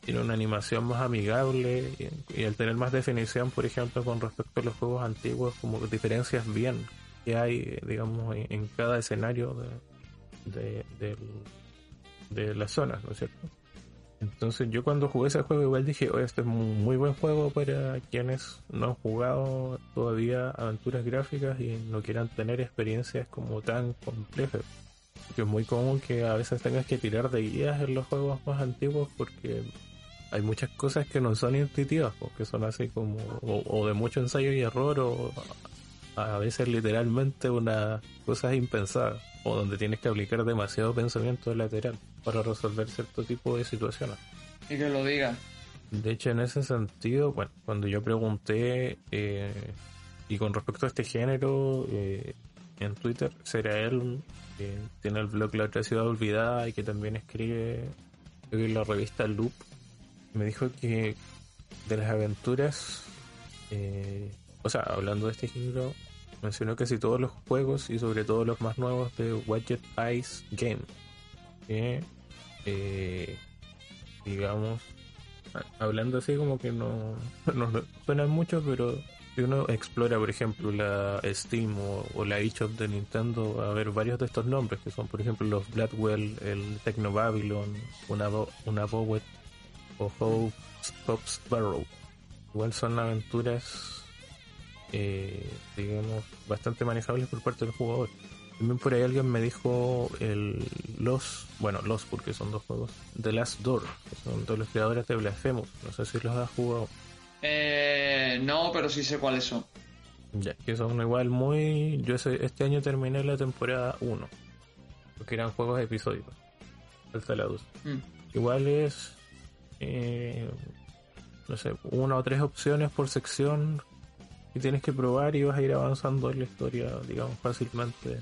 tiene una animación más amigable. Y, al tener más definición, por ejemplo, con respecto a los juegos antiguos, como diferencias bien que hay, digamos, en, cada escenario de, del, de las zonas, ¿no es cierto? Entonces yo cuando jugué ese juego igual dije, oye, este es un muy buen juego para quienes no han jugado todavía aventuras gráficas y no quieran tener experiencias como tan complejas. Que es muy común que a veces tengas que tirar de guías en los juegos más antiguos porque hay muchas cosas que no son intuitivas, que son así como, o, de mucho ensayo y error, o a veces literalmente una cosas impensadas, o donde tienes que aplicar demasiado pensamiento lateral para resolver cierto tipo de situaciones. Y que lo diga. De hecho, en ese sentido, bueno, cuando yo pregunté, eh, y con respecto a este género, eh, en Twitter, será él, que tiene el blog La otra ciudad olvidada y que también escribe en la revista Loop, me dijo que de las aventuras, eh, o sea, hablando de este género, mencionó casi todos los juegos y sobre todo los más nuevos de Widget Ice Game. Que eh, digamos, hablando así como que no, no, suenan mucho, pero si uno explora, por ejemplo, la Steam o, la eShop de Nintendo, va a ver varios de estos nombres, que son, por ejemplo, los Bladwell, el Techno Babylon, una, una Bowet o Hope's Barrow. Igual son aventuras, eh, digamos, bastante manejables por parte del jugador. También por ahí alguien me dijo el los, bueno, los porque son dos juegos, The Last Door, que son todos los creadores de Blasphemous. No sé si los has jugado. Eh, no, pero sí sé cuáles son. Ya, que son igual muy... Yo este año terminé la temporada 1, porque eran juegos episódicos. Hasta la 2. Mm. Igual es... Eh, no sé, una o tres opciones por sección y tienes que probar y vas a ir avanzando en la historia, digamos, fácilmente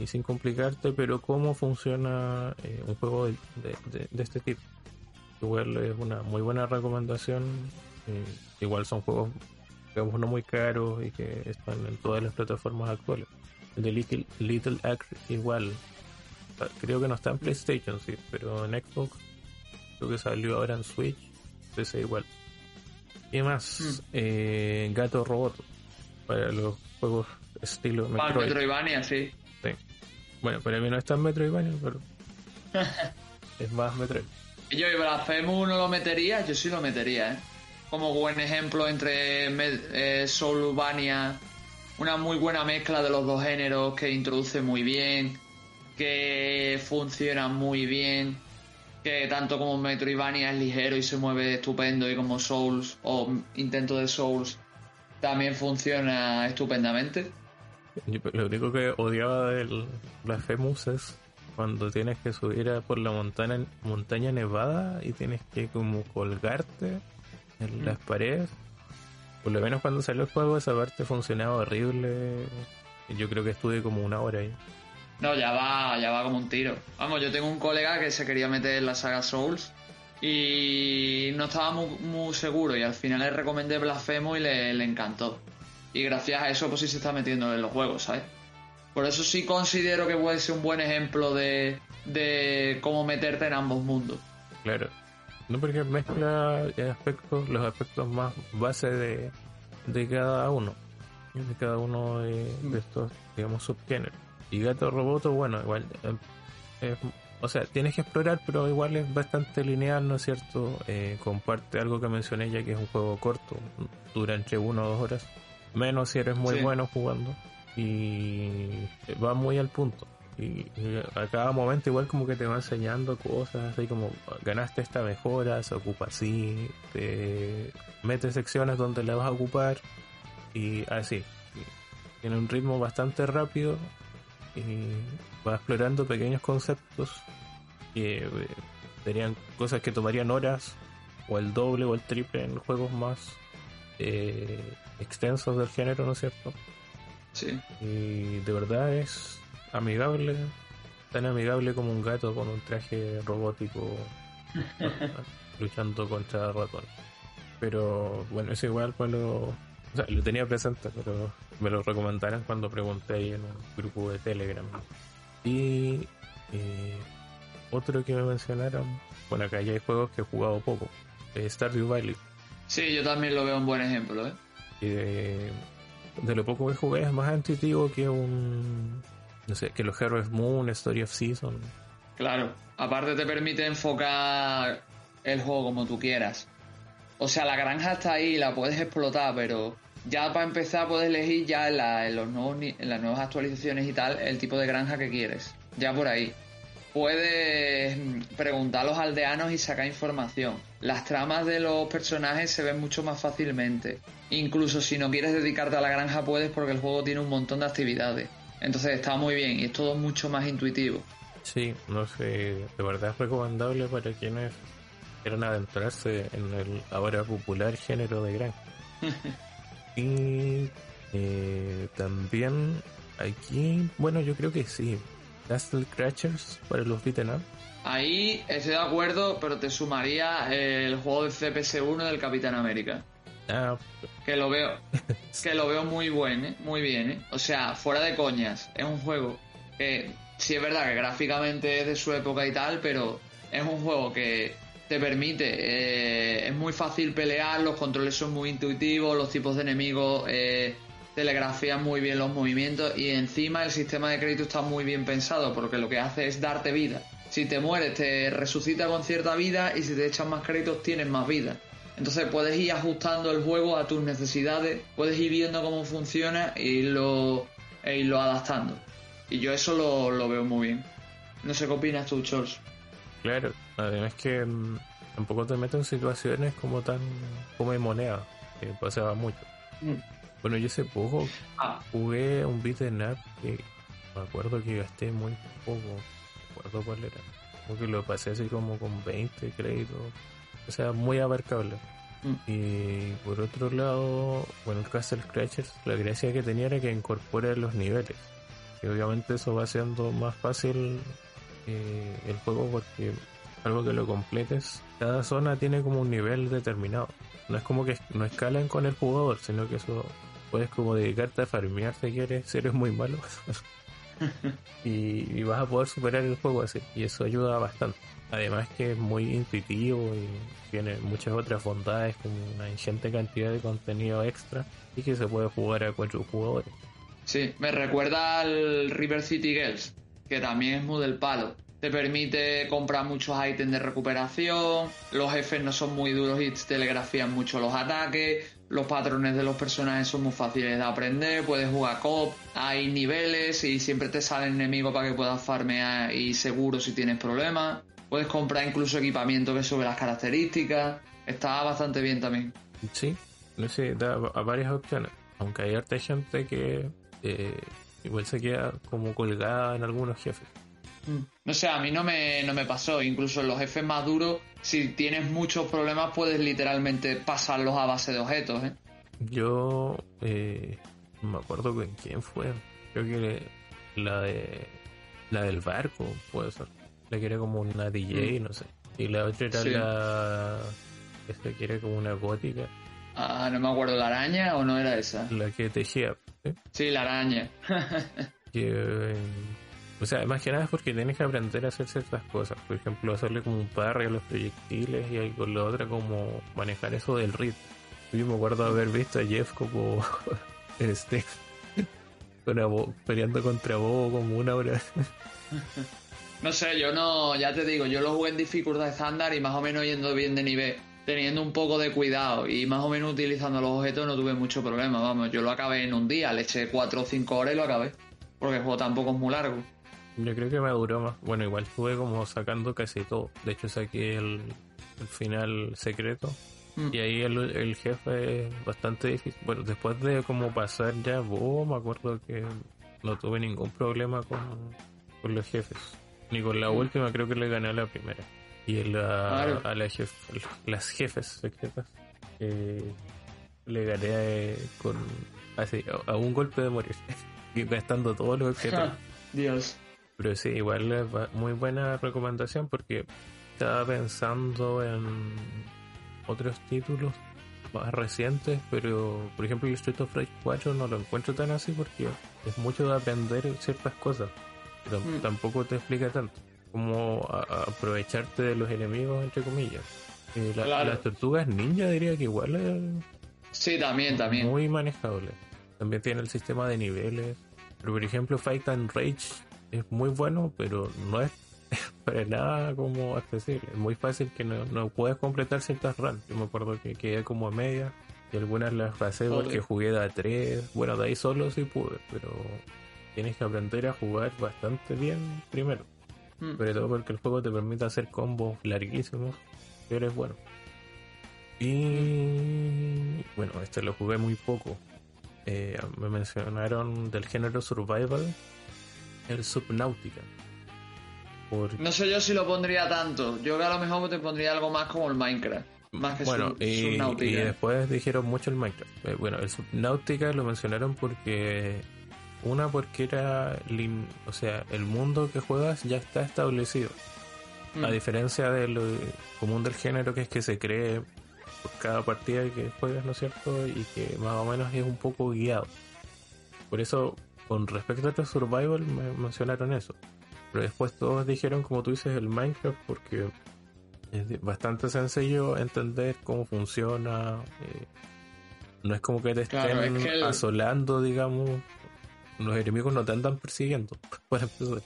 y sin complicarte, pero cómo funciona eh, un juego de, este tipo. Igual es una muy buena recomendación. Eh, igual son juegos, digamos, no muy caros y que están en todas las plataformas actuales. El de Little, Little Acre igual. Creo que no está en PlayStation, sí, pero en Xbox creo que salió ahora en Switch. PC igual. Y más, eh, Gato Robot para los juegos estilo Metroid. Metroidvania, sí. Bueno, para mí no es tan Metroidvania, pero es más Metroid. Yo y Blasphemous no lo metería, yo sí lo metería, ¿eh? Como buen ejemplo entre eh, Soulvania, una muy buena mezcla de los dos géneros que introduce muy bien, que funciona muy bien, que tanto como Metroidvania es ligero y se mueve estupendo y como Souls o intento de Souls también funciona estupendamente. Lo único que odiaba del Blasphemous es cuando tienes que subir a por la montaña, montaña nevada y tienes que como colgarte en mm. las paredes. Por lo menos cuando salió el juego esa parte funcionaba horrible. Yo creo que estuve como una hora ahí. No, ya va, ya va como un tiro. Vamos, yo tengo un colega que se quería meter en la saga Souls y no estaba muy, seguro y al final le recomendé Blasphemo y le, encantó. Y gracias a eso, pues sí se está metiendo en los juegos, ¿sabes? Por eso sí considero que puede ser un buen ejemplo de, de cómo meterte en ambos mundos. Claro. No porque mezcla los aspectos más base de, de cada uno. De cada uno de, mm. estos, digamos, subgéneros. Y Gato Roboto, bueno, igual. Eh, o sea, tienes que explorar, pero igual es bastante lineal, ¿no es cierto? Eh, comparte algo que mencioné ya que es un juego corto, dura entre una o dos horas menos si eres muy bueno jugando y va muy al punto y, a cada momento igual como que te va enseñando cosas así como ganaste esta mejora se ocupa así te metes secciones donde la vas a ocupar y así tiene un ritmo bastante rápido y va explorando pequeños conceptos que eh, serían cosas que tomarían horas o el doble o el triple en juegos más eh, extensos del género, ¿no es cierto? Sí. Y de verdad es amigable, tan amigable como un gato con un traje robótico luchando contra ratón. Pero bueno, es igual pues lo, lo tenía presente, pero me lo recomendaron cuando pregunté ahí en un grupo de Telegram. Y eh, otro que me mencionaron, bueno, acá ya hay juegos que he jugado poco, Stardew Valley. Sí, yo también lo veo un buen ejemplo, ¿eh? de, lo poco que jugué es más intuitivo que un. No sé, que los Heroes Moon, Story of Season. Claro, aparte te permite enfocar el juego como tú quieras. O sea, la granja está ahí, la puedes explotar, pero ya para empezar puedes elegir ya en, los nuevos, en las nuevas actualizaciones y tal el tipo de granja que quieres. Ya por ahí. Puedes preguntar a los aldeanos y sacar información. Las tramas de los personajes se ven mucho más fácilmente. Incluso si no quieres dedicarte a la granja puedes porque el juego tiene un montón de actividades. Entonces está muy bien y es todo mucho más intuitivo. Sí, no sé, de verdad es recomendable para quienes quieran adentrarse en el ahora popular género de granja. y eh, también aquí, bueno, yo creo que sí, Castle Crashers para los beaten up. Ahí estoy de acuerdo, pero te sumaría el juego de CPS1 del Capitán América. Ah, que lo veo, que lo veo muy buen, ¿eh? muy bien, ¿eh? O sea, fuera de coñas, es un juego que sí es verdad que gráficamente es de su época y tal, pero es un juego que te permite, eh, es muy fácil pelear, los controles son muy intuitivos, los tipos de enemigos eh, telegrafían muy bien los movimientos y encima el sistema de crédito está muy bien pensado porque lo que hace es darte vida. Si te mueres te resucita con cierta vida y si te echan más créditos tienes más vida. Entonces puedes ir ajustando el juego a tus necesidades, puedes ir viendo cómo funciona y irlo, e irlo adaptando. Y yo eso lo, veo muy bien. No sé qué opinas tú, Charles. Claro, además que mm, tampoco te meto en situaciones como tan como en moneda, que pasaba mucho. Mm. Bueno, yo hace poco ah. jugué un beat de nap que me acuerdo que gasté muy poco. No acuerdo cuál era. Porque lo pasé así como con 20 créditos. O sea, muy abarcable. Mm. Y por otro lado, bueno, el Castle Crashers, la gracia que tenía era que incorpora los niveles. Y obviamente eso va haciendo más fácil eh, el juego porque algo que lo completes, cada zona tiene como un nivel determinado. No es como que no escalan con el jugador, sino que eso puedes como dedicarte a farmear si quieres, si eres muy malo. y, vas a poder superar el juego así. Y eso ayuda bastante. Además que es muy intuitivo y tiene muchas otras bondades como una ingente cantidad de contenido extra y que se puede jugar a cuatro jugadores. Sí, me recuerda al River City Girls, que también es muy del palo. Te permite comprar muchos ítems de recuperación, los jefes no son muy duros y te telegrafían mucho los ataques, los patrones de los personajes son muy fáciles de aprender, puedes jugar cop, hay niveles y siempre te salen enemigos para que puedas farmear y seguro si tienes problemas. Puedes comprar incluso equipamiento que sube las características. Está bastante bien también. Sí, sé, da varias opciones. Aunque hay harta gente que eh, igual se queda como colgada en algunos jefes. Mm. No sé, a mí no me, no me pasó. Incluso en los jefes más duros, si tienes muchos problemas, puedes literalmente pasarlos a base de objetos. ¿eh? Yo eh, me acuerdo con quién fue. Creo que la de la del barco, puede ser. La que era como una DJ, mm. no sé. Y la otra era la. Esta que era como una gótica. Ah, no me acuerdo, ¿la araña o no era esa? La que tejía. Sí, la araña. que o sea, más que nada es porque tienes que aprender a hacer ciertas cosas. Por ejemplo, hacerle como un parry a los proyectiles y con la otra como manejar eso del ritmo. Yo me acuerdo haber visto a Jeff como este peleando contra vos como una hora. no sé, yo no, ya te digo, yo lo jugué en dificultad estándar y más o menos yendo bien de nivel, teniendo un poco de cuidado y más o menos utilizando los objetos no tuve mucho problema, vamos, yo lo acabé en un día, le eché 4 o 5 horas y lo acabé, porque el juego tampoco es muy largo. Yo creo que me duró más. Bueno, igual estuve como sacando casi todo. De hecho, saqué el, final secreto. Mm. Y ahí el, jefe es bastante difícil. Bueno, después de como pasar ya vos, me acuerdo que no tuve ningún problema con, con los jefes. Ni con la mm. última, creo que le gané a la primera. Y la, a la las jefes secretas eh, le gané con así, a, un golpe de morir. gastando todos los objetos. Dios. Pero sí, igual es muy buena recomendación porque estaba pensando en otros títulos más recientes, pero por ejemplo el Street of Rage 4 no lo encuentro tan así porque es mucho de aprender ciertas cosas, pero mm. tampoco te explica tanto como aprovecharte de los enemigos, entre comillas. Eh, las tortugas ninja diría que igual es sí, también, también. muy manejable. También tiene el sistema de niveles. Pero por ejemplo Fight and Rage es muy bueno, pero no es para nada como accesible. Es muy fácil que no, no puedes completar ciertas runs. Yo me acuerdo que quedé como a media y algunas las pasé porque jugué de a 3. Bueno, de ahí solo sí pude, pero tienes que aprender a jugar bastante bien primero. Mm. Sobre todo porque el juego te permite hacer combos larguísimos, pero eres bueno. Y bueno, este lo jugué muy poco. Eh, me mencionaron del género survival el Subnautica. No sé yo si lo pondría tanto. Yo que a lo mejor te pondría algo más como el Minecraft. Más que bueno, y, y, después dijeron mucho el Minecraft. Eh, bueno, el Subnautica lo mencionaron porque. Una, porque era. O sea, el mundo que juegas ya está establecido. A mm. diferencia del común del género, que es que se cree por cada partida que juegas, ¿no es cierto? Y que más o menos es un poco guiado. Por eso, con respecto a Survival, me mencionaron eso. Pero después todos dijeron, como tú dices, el Minecraft, porque es bastante sencillo entender cómo funciona. Eh, no es como que te estén asolando, digamos. Los enemigos no te andan persiguiendo.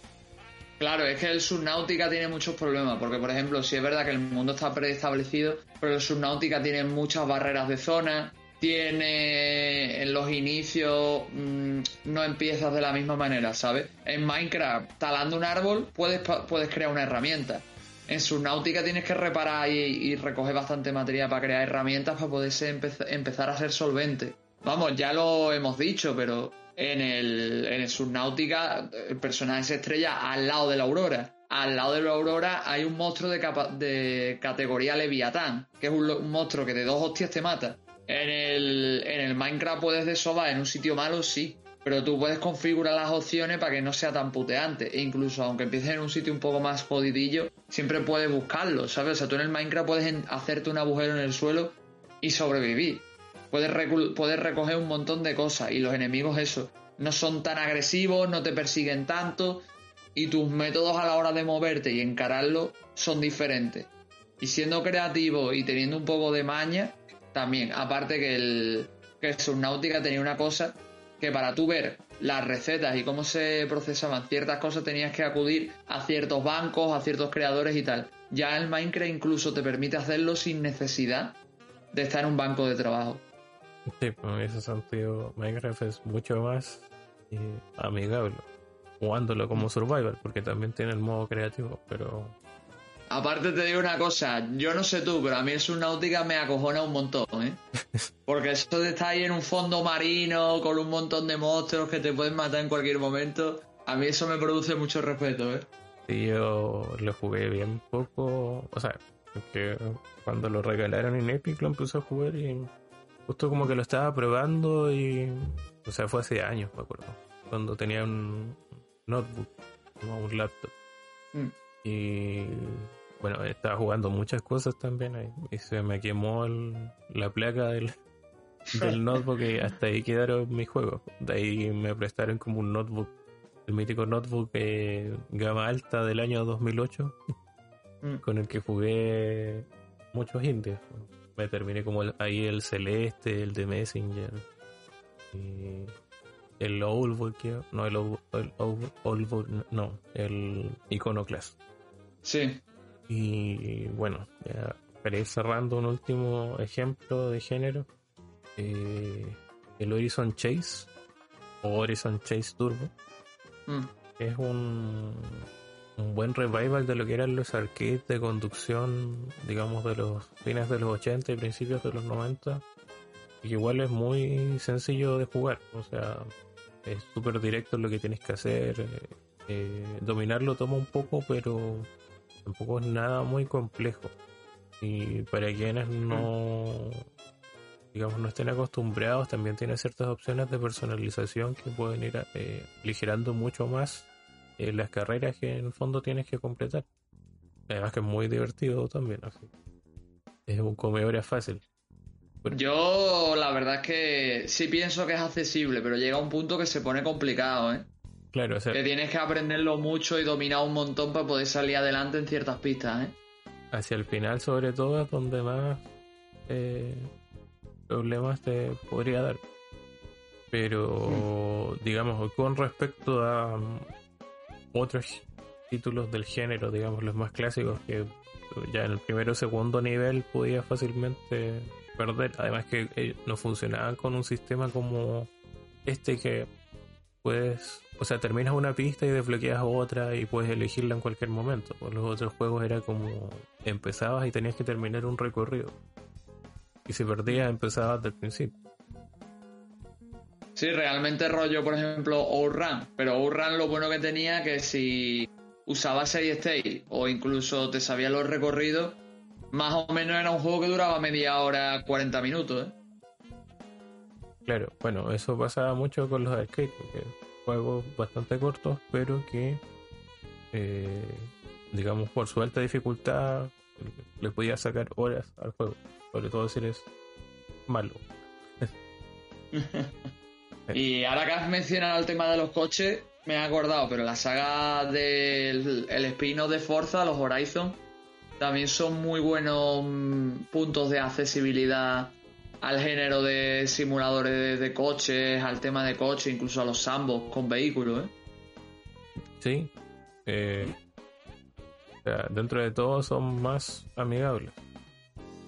Claro, es que el Subnautica tiene muchos problemas, porque por ejemplo, si es verdad que el mundo está preestablecido, pero el Subnautica tiene muchas barreras de zona, tiene en los inicios mm, no empiezas de la misma manera, ¿sabes? En Minecraft, talando un árbol, puedes, puedes crear una herramienta. En Subnautica tienes que reparar y, recoger bastante material para crear herramientas para poderse empezar a ser solvente. Vamos, ya lo hemos dicho, pero en el, en el Subnautica el personaje se estrella al lado de la Aurora. Al lado de la Aurora hay un monstruo de, de categoría Leviatán, que es un, monstruo que de dos hostias te mata. En el, en el Minecraft puedes desovar en un sitio malo, sí, pero tú puedes configurar las opciones para que no sea tan puteante. E incluso aunque empieces en un sitio un poco más jodidillo, siempre puedes buscarlo, ¿sabes? O sea, tú en el Minecraft puedes hacerte un agujero en el suelo y sobrevivir. Puedes, puedes recoger un montón de cosas y los enemigos eso. No son tan agresivos, no te persiguen tanto y tus métodos a la hora de moverte y encararlo son diferentes. Y siendo creativo y teniendo un poco de maña, también. Aparte que el, que Subnautica tenía una cosa que para tú ver las recetas y cómo se procesaban ciertas cosas tenías que acudir a ciertos bancos, a ciertos creadores y tal. Ya el Minecraft incluso te permite hacerlo sin necesidad de estar en un banco de trabajo. Sí, pues en ese sentido Minecraft es mucho más eh, amigable jugándolo como survival, porque también tiene el modo creativo, pero... Aparte te digo una cosa, yo no sé tú, pero a mí el Subnautica me acojona un montón, ¿eh? Porque eso de estar ahí en un fondo marino con un montón de monstruos que te pueden matar en cualquier momento, a mí eso me produce mucho respeto, ¿eh? Sí, yo lo jugué bien poco, o sea, que cuando lo regalaron en Epic lo empecé a jugar y Justo como que lo estaba probando y. O sea, fue hace años, me acuerdo. Cuando tenía un notebook, como un laptop. Mm. Y. Bueno, estaba jugando muchas cosas también ahí. Y se me quemó la placa del, del notebook y hasta ahí quedaron mis juegos. De ahí me prestaron como un notebook, el mítico notebook eh, gama alta del año 2008, mm. con el que jugué muchos indies me terminé como ahí el celeste, el de Messenger, y el Old no el Old, no, el Iconoclast. Sí. Y bueno, ya para ir cerrando un último ejemplo de género, eh, el Horizon Chase o Horizon Chase Turbo mm. es un un buen revival de lo que eran los arcades de conducción, digamos, de los fines de los 80 y principios de los 90. Y igual es muy sencillo de jugar, o sea, es súper directo lo que tienes que hacer. Eh, eh, dominarlo toma un poco, pero tampoco es nada muy complejo. Y para quienes no, digamos, no estén acostumbrados, también tiene ciertas opciones de personalización que pueden ir eh, aligerando mucho más eh, las carreras que en el fondo tienes que completar. Además que es muy divertido también. Es un comedor fácil. Yo la verdad es que sí pienso que es accesible, pero llega un punto que se pone complicado, ¿eh? Claro, o que tienes que aprenderlo mucho y dominar un montón para poder salir adelante en ciertas pistas, ¿eh? Hacia el final, sobre todo, es donde más eh, problemas te podría dar. Pero, mm. digamos, con respecto a otros títulos del género, digamos, los más clásicos, que ya en el primero o segundo nivel podía fácilmente perder. Además que eh, no funcionaban con un sistema como este que puedes, o sea, terminas una pista y desbloqueas otra y puedes elegirla en cualquier momento. Por los otros juegos era como empezabas y tenías que terminar un recorrido. Y si perdías, empezabas desde el principio. Sí, realmente rollo, por ejemplo, Outrun. Pero Outrun lo bueno que tenía que si usabas 6 state o incluso te sabías los recorridos, más o menos era un juego que duraba media hora, 40 minutos, ¿eh? Claro, bueno, eso pasaba mucho con los arcades, porque juegos bastante cortos, pero que, eh, digamos, por su alta dificultad, le podía sacar horas al juego, sobre todo si eres malo. y ahora que has mencionado el tema de los coches, me he acordado, pero la saga del el spin de Forza, los Horizon, también son muy buenos mm, puntos de accesibilidad al género de simuladores de, coches, al tema de coches, incluso a los sambos con vehículos. ¿eh? Sí. Eh, dentro de todo son más amigables.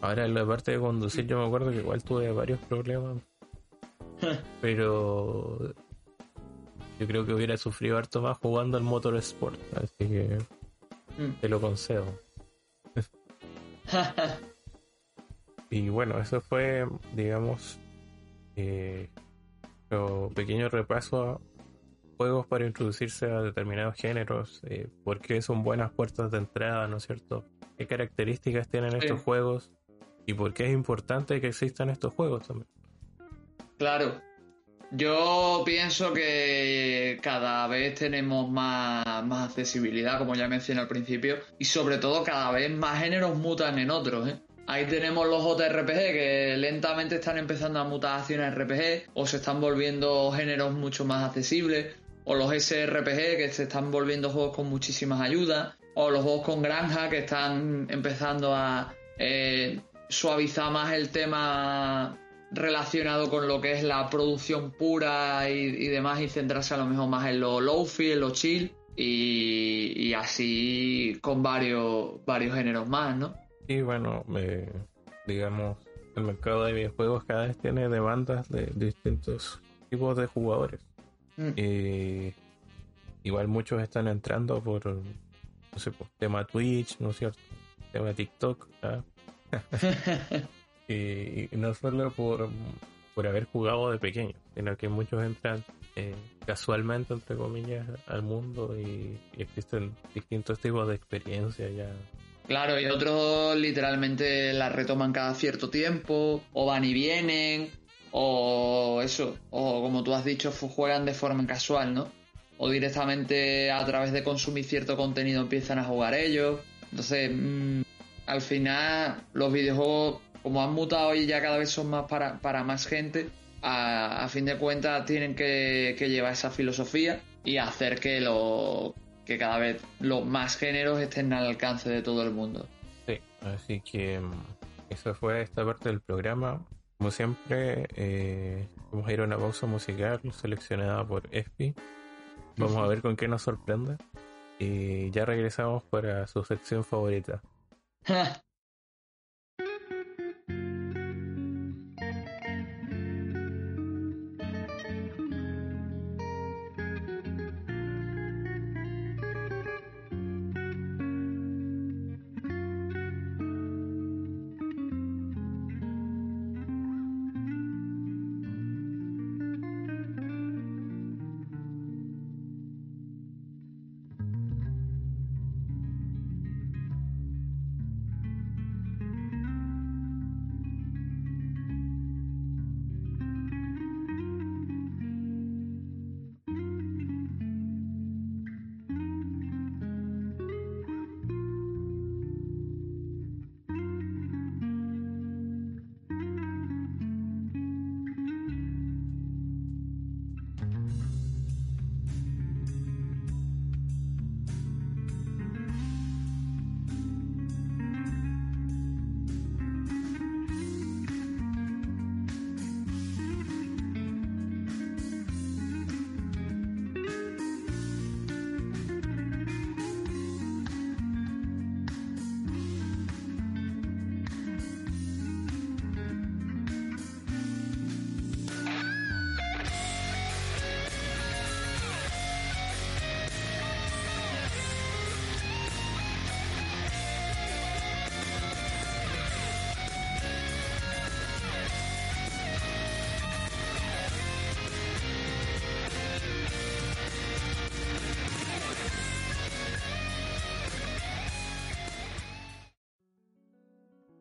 Ahora en la parte de conducir yo me acuerdo que igual tuve varios problemas. pero yo creo que hubiera sufrido harto más jugando al Motorsport. Así que mm. te lo concedo. y bueno, eso fue, digamos, eh, un pequeño repaso a juegos para introducirse a determinados géneros, eh, por qué son buenas puertas de entrada, ¿no es cierto? ¿Qué características tienen estos juegos? Y por qué es importante que existan estos juegos también. Claro, yo pienso que cada vez tenemos más, accesibilidad, como ya mencioné al principio, y sobre todo cada vez más géneros mutan en otros. ¿eh? Ahí tenemos los JRPG que lentamente están empezando a mutar hacia RPG o se están volviendo géneros mucho más accesibles, o los SRPG que se están volviendo juegos con muchísimas ayudas, o los juegos con granja que están empezando a eh, suavizar más el tema relacionado con lo que es la producción pura y, demás y centrarse a lo mejor más en lo low-fi, en lo chill y, así con varios, varios géneros más, ¿no? Y bueno, digamos, el mercado de videojuegos cada vez tiene demandas de, distintos tipos de jugadores. Mm. Y igual muchos están entrando por, no sé, por tema Twitch, ¿no es cierto? Tema TikTok. ¿ah? Y, no solo por, por haber jugado de pequeño, sino que muchos entran eh, casualmente, entre comillas, al mundo y, existen distintos tipos de experiencias ya. Claro, y otros literalmente la retoman cada cierto tiempo, o van y vienen, o eso, o como tú has dicho, juegan de forma casual, ¿no? O directamente a través de consumir cierto contenido empiezan a jugar ellos. Entonces, mm, al final, los videojuegos como han mutado y ya cada vez son más para, para más gente, a, fin de cuentas tienen que, llevar esa filosofía y hacer que, lo, que cada vez los más géneros estén al alcance de todo el mundo. Sí, así que mm, eso fue esta parte del programa. Como siempre, eh, vamos a ir a una pausa musical seleccionada por Espi. Vamos a ver con qué nos sorprende. Y ya regresamos para su sección favorita.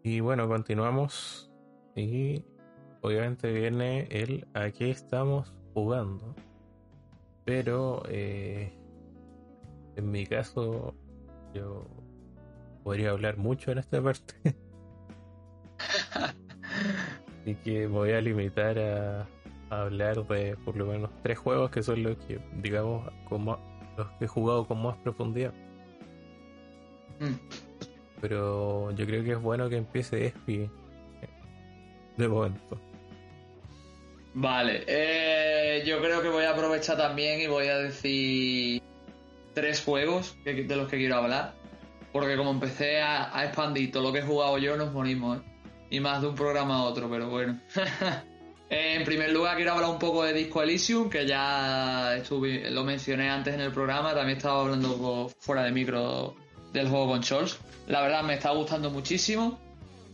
Y bueno, continuamos. Y obviamente viene el a qué estamos jugando. Pero eh, en mi caso, yo podría hablar mucho en esta parte. Así que voy a limitar a, hablar de por lo menos tres juegos que son los que, digamos, como los que he jugado con más profundidad. Mm. Pero yo creo que es bueno que empiece Espi de momento. Vale, eh, yo creo que voy a aprovechar también y voy a decir tres juegos de los que quiero hablar. Porque como empecé a, expandir todo lo que he jugado yo, nos ponimos, ¿eh? Y más de un programa a otro, pero bueno. en primer lugar, quiero hablar un poco de Disco Elysium, que ya estuve, lo mencioné antes en el programa. También estaba hablando fuera de micro del juego con Scholz. La verdad, me está gustando muchísimo.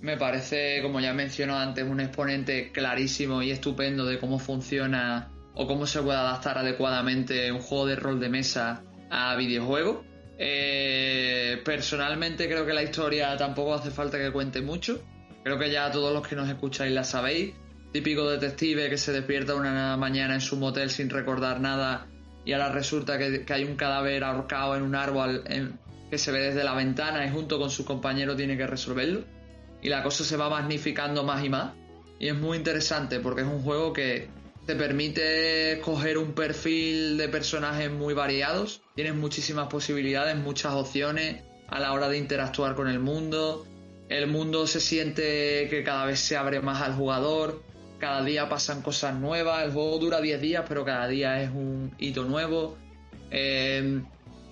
Me parece, como ya mencionó antes, un exponente clarísimo y estupendo de cómo funciona o cómo se puede adaptar adecuadamente un juego de rol de mesa a videojuego. Eh, personalmente creo que la historia tampoco hace falta que cuente mucho. Creo que ya todos los que nos escucháis la sabéis. Típico detective que se despierta una mañana en su motel sin recordar nada y ahora resulta que, hay un cadáver ahorcado en un árbol que se ve desde la ventana y junto con su compañero tiene que resolverlo. Y la cosa se va magnificando más y más. Y es muy interesante porque es un juego que te permite escoger un perfil de personajes muy variados. Tienes muchísimas posibilidades, muchas opciones a la hora de interactuar con el mundo. El mundo se siente que cada vez se abre más al jugador. Cada día pasan cosas nuevas. El juego dura 10 días, pero cada día es un hito nuevo. Eh,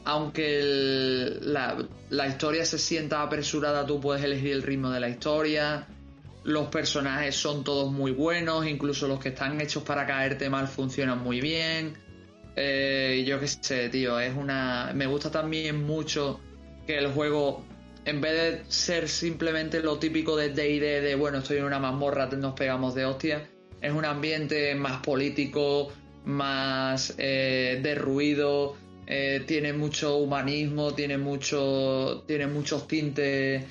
aunque la, la historia se sienta apresurada, tú puedes elegir el ritmo de la historia los personajes son todos muy buenos, incluso los que están hechos para caerte mal funcionan muy bien. Eh, yo qué sé, tío, es una. Me gusta también mucho que el juego, en vez de ser simplemente lo típico de DD, de bueno, estoy en una mazmorra, nos pegamos de hostia, es un ambiente más político, más eh, de ruido, eh, tiene mucho humanismo, tiene mucho. tiene muchos tintes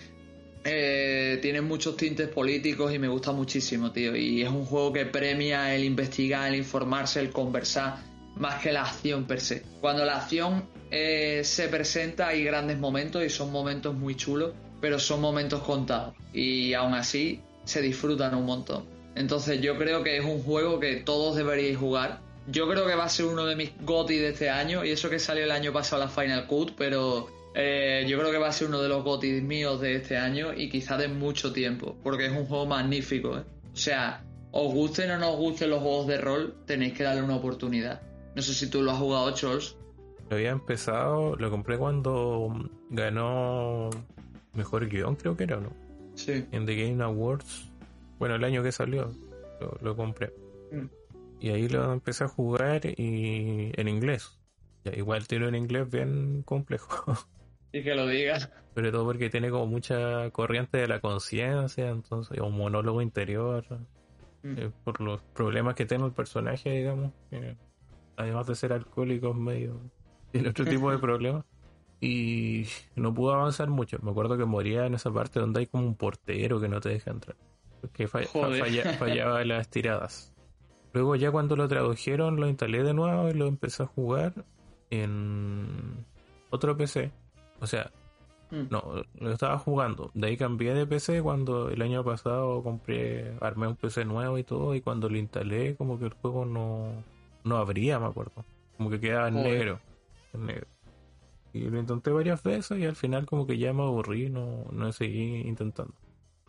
eh, tiene muchos tintes políticos y me gusta muchísimo, tío. Y es un juego que premia el investigar, el informarse, el conversar, más que la acción per se. Cuando la acción eh, se presenta hay grandes momentos y son momentos muy chulos, pero son momentos contados. Y aún así se disfrutan un montón. Entonces yo creo que es un juego que todos deberíais jugar. Yo creo que va a ser uno de mis GOTY de este año, y eso que salió el año pasado la Final Cut, pero eh, yo creo que va a ser uno de los gotis míos de este año y quizá de mucho tiempo, porque es un juego magnífico. ¿eh? O sea, os gusten o no os gusten los juegos de rol, tenéis que darle una oportunidad. No sé si tú lo has jugado, Charles. Lo había empezado, lo compré cuando ganó mejor guion, creo que era, ¿no? Sí. En The Game Awards. Bueno, el año que salió, lo, compré. Mm. Y ahí lo empecé a jugar y en inglés. igual tiene un inglés bien complejo. Y que lo diga. Sobre todo porque tiene como mucha corriente de la conciencia, entonces, un monólogo interior. Mm. Eh, por los problemas que tiene el personaje, digamos. además de ser alcohólico, medio. Tiene otro tipo de problemas. Y no pudo avanzar mucho. Me acuerdo que moría en esa parte donde hay como un portero que no te deja entrar. Porque fallaba las tiradas. Luego ya cuando lo tradujeron lo instalé de nuevo y lo empecé a jugar en otro PC o sea, mm. no, lo estaba jugando. De ahí cambié de PC cuando el año pasado compré, armé un PC nuevo y todo. Y cuando lo instalé, como que el juego no, no abría, me acuerdo. Como que quedaba en negro, en negro. Y lo intenté varias veces y al final como que ya me aburrí, no, no seguí intentando.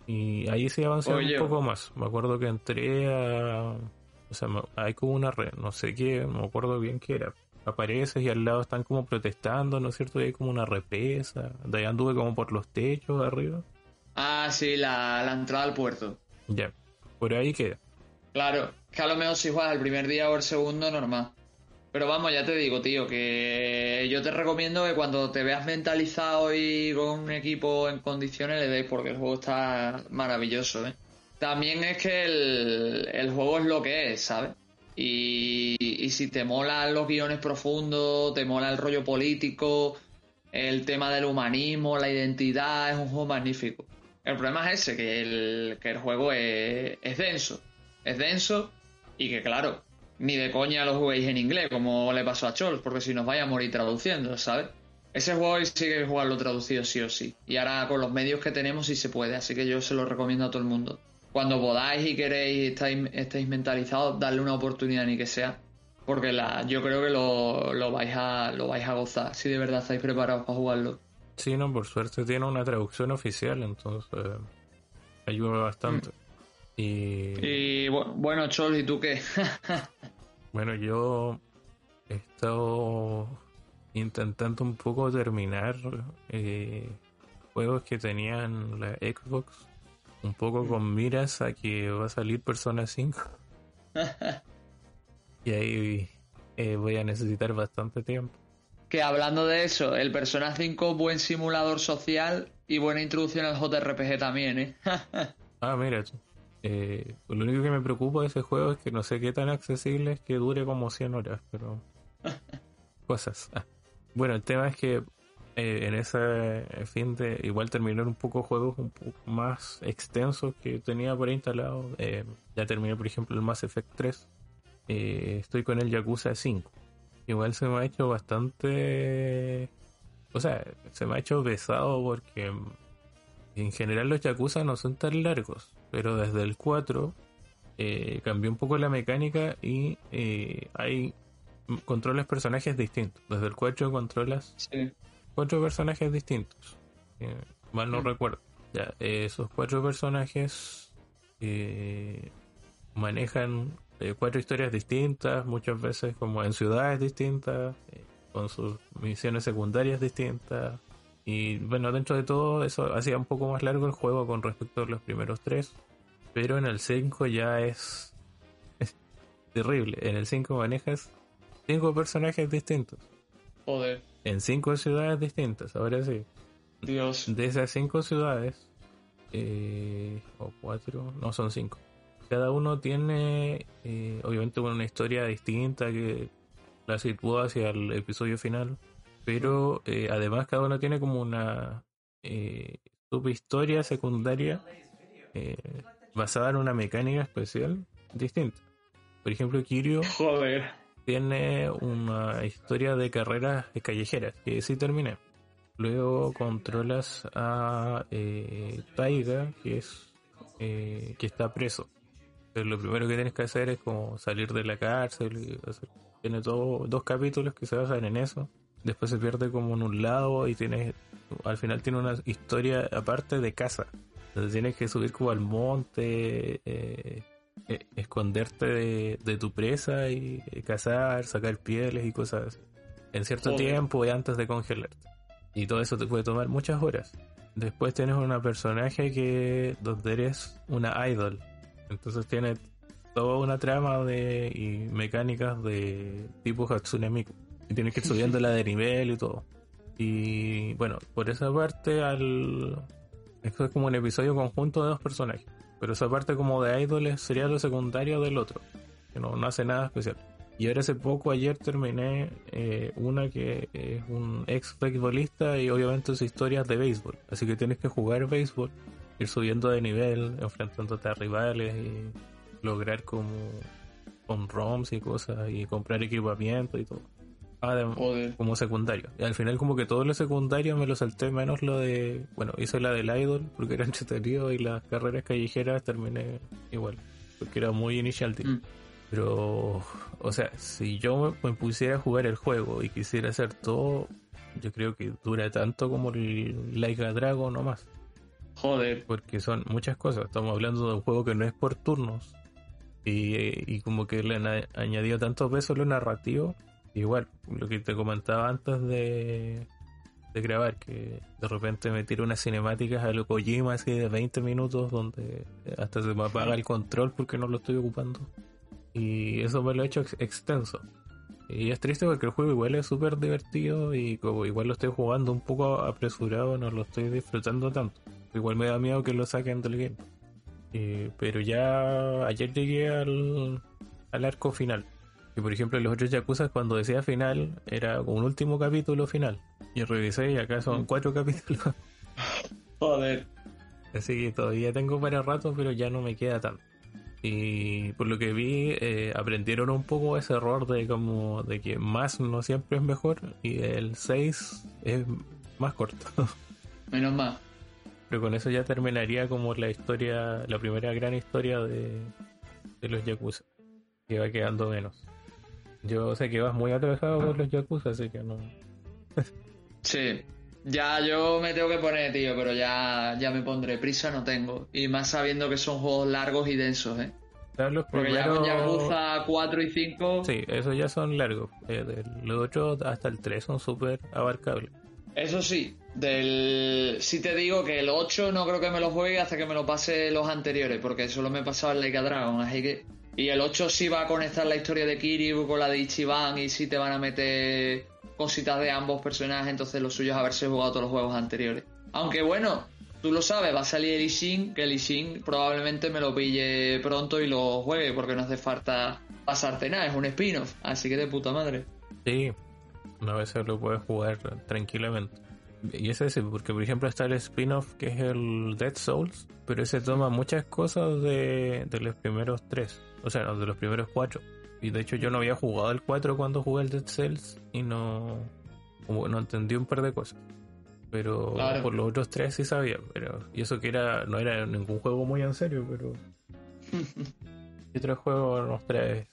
Y ahí sí avancé un poco más. Me acuerdo que entré a... O sea, hay como una red, no sé qué, no me acuerdo bien qué era apareces y al lado están como protestando, ¿no es cierto? Y hay como una represa. De ahí anduve como por los techos arriba. Ah, sí, la, entrada al puerto. Ya, por ahí queda. Claro, que a lo mejor si juegas el primer día o el segundo, normal. Pero vamos, ya te digo, tío, que yo te recomiendo que cuando te veas mentalizado y con un equipo en condiciones le des porque el juego está maravilloso, ¿eh? También es que el, el juego es lo que es, ¿sabes? Y, si te mola los guiones profundos, te mola el rollo político, el tema del humanismo, la identidad, es un juego magnífico. El problema es ese, que el, que el juego es, es denso. Es denso y que, claro, ni de coña lo juguéis en inglés, como le pasó a Chols, porque si nos vaya a morir traduciendo, ¿sabes? Ese juego sí que jugarlo traducido sí o sí. Y ahora con los medios que tenemos sí se puede, así que yo se lo recomiendo a todo el mundo. Cuando podáis y queréis, estáis, estáis mentalizados, darle una oportunidad ni que sea. Porque la, yo creo que lo, lo, vais a, lo vais a gozar, si de verdad estáis preparados para jugarlo. Sí, no, por suerte tiene una traducción oficial, entonces ayuda bastante. Mm. Y... y bueno, Chol, ¿y tú qué? bueno, yo he estado intentando un poco terminar eh, juegos que tenían la Xbox, un poco con miras a que va a salir Persona 5. y ahí eh, voy a necesitar bastante tiempo. Que hablando de eso, el Persona 5, buen simulador social y buena introducción al JRPG también, ¿eh? ah, mira, eh, lo único que me preocupa de ese juego es que no sé qué tan accesible es que dure como 100 horas, pero... Cosas. Ah. Bueno, el tema es que eh, en ese fin de igual terminar un poco juegos un poco más extensos que tenía por ahí instalado. Eh, ya terminé, por ejemplo, el Mass Effect 3. Eh, estoy con el Yakuza 5. Igual se me ha hecho bastante... O sea, se me ha hecho pesado porque en general los Yakuza no son tan largos. Pero desde el 4 cambió un poco la mecánica y hay controlas personajes distintos. Desde el 4 controlas cuatro personajes distintos. Eh, mal no recuerdo. Ya, esos cuatro personajes eh, manejan eh, cuatro historias distintas, muchas veces como en ciudades distintas, con sus misiones secundarias distintas. Y bueno, dentro de todo eso hacía un poco más largo el juego con respecto a los primeros tres. Pero en el 5 ya es, es terrible. En el 5 manejas cinco personajes distintos. Joder. En cinco ciudades distintas, ahora sí. Dios. De esas cinco ciudades, eh, o cuatro, no son cinco. Cada uno tiene, eh, obviamente, una historia distinta que la sitúa hacia el episodio final. Pero eh, además, cada uno tiene como una subhistoria secundaria basada en una mecánica especial distinta. Por ejemplo, Kirio. Joder tiene una historia de carreras callejeras, que sí terminé. Luego controlas a eh, Taiga, que es eh, que está preso. Pero lo primero que tienes que hacer es como salir de la cárcel. tiene todo, dos capítulos que se basan en eso. Después se pierde como en un lado y tienes al final tiene una historia aparte de casa. Entonces tienes que subir como al monte, eh, eh, esconderte de, tu presa y cazar, sacar pieles y cosas así. En cierto tiempo y antes de congelarte. Y todo eso te puede tomar muchas horas. Después tienes una personaje que donde eres una idol. Entonces tiene toda una trama de y mecánicas de tipo Hatsune Miku. Y tienes que ir subiéndola de nivel y todo. Y bueno, por esa parte al esto es como un episodio conjunto de dos personajes. Pero esa parte como de ídoles sería lo secundario del otro, que no, hace nada especial. Y ahora hace poco, ayer terminé eh, una que es un ex futbolista y obviamente su historia de béisbol. Así que tienes que jugar béisbol, ir subiendo de nivel, enfrentándote a rivales y lograr como con ROMs y cosas y comprar equipamiento y todo. Además, como secundario. Y al final como que todo lo secundario me lo salté menos lo de... Bueno, hice la del idol porque era entretenido y las carreras callejeras terminé igual. Porque era muy inicial. Mm. Pero, o sea, si yo me pusiera a jugar el juego y quisiera hacer todo, yo creo que dura tanto como el Laika Dragon o más. Joder. Porque son muchas cosas. Estamos hablando de un juego que no es por turnos. Y, y como que le han añadido tanto peso a lo narrativo igual, lo que te comentaba antes de, de grabar, que de repente me tiro unas cinemáticas a lo Kojima así de 20 minutos donde hasta se me apaga el control porque no lo estoy ocupando. Y eso me lo he hecho extenso. Y es triste porque el juego igual es súper divertido y como igual lo estoy jugando un poco apresurado, no lo estoy disfrutando tanto. Igual me da miedo que lo saquen del game. pero ya ayer llegué al, al arco final por ejemplo, los otros Yakuza, cuando decía final, era un último capítulo final. Y revisé y acá son mm. cuatro capítulos. Joder. Así que todavía tengo para rato, pero ya no me queda tanto. Y por lo que vi, eh, aprendieron un poco ese error de como de que más no siempre es mejor y el 6 es más corto. Menos mal. Pero con eso ya terminaría como la historia, la primera gran historia de, de los Yakuza. Que va quedando menos. Yo sé que vas muy atrasado con los Yakuza, así que no. sí. Ya yo me tengo que poner, tío, pero ya, ya me pondré. Prisa no tengo. Y más sabiendo que son juegos largos y densos, ¿eh? Los Porque ya con Yakuza 4 y 5... Sí, esos ya son largos. Eh, los 8 hasta el 3 son súper abarcables. Eso sí, del... si te digo que el 8 no creo que me lo juegue hasta que me lo pase los anteriores, porque solo me he pasado el Leica Dragon, así que... Y el 8 sí va a conectar la historia de Kiryu con la de Ichiban y sí te van a meter cositas de ambos personajes, entonces lo suyo es haberse jugado todos los juegos anteriores. Aunque bueno, tú lo sabes, va a salir el Ishin, que el Ishin probablemente me lo pille pronto y lo juegue, porque no hace falta pasarte nada, es un spin-off, así que de puta madre. Sí, una vez lo puedes jugar tranquilamente. Y es ese, porque por ejemplo está el spin-off que es el Dead Souls, pero ese toma muchas cosas de, de los primeros tres, o sea, de los primeros cuatro. Y de hecho yo no había jugado el 4 cuando jugué el Dead Cells y no, como no entendí un par de cosas. Pero por los otros tres sí sabía. Pero, y eso que era no era ningún juego muy en serio, pero... ¿Qué otro juego nos traes?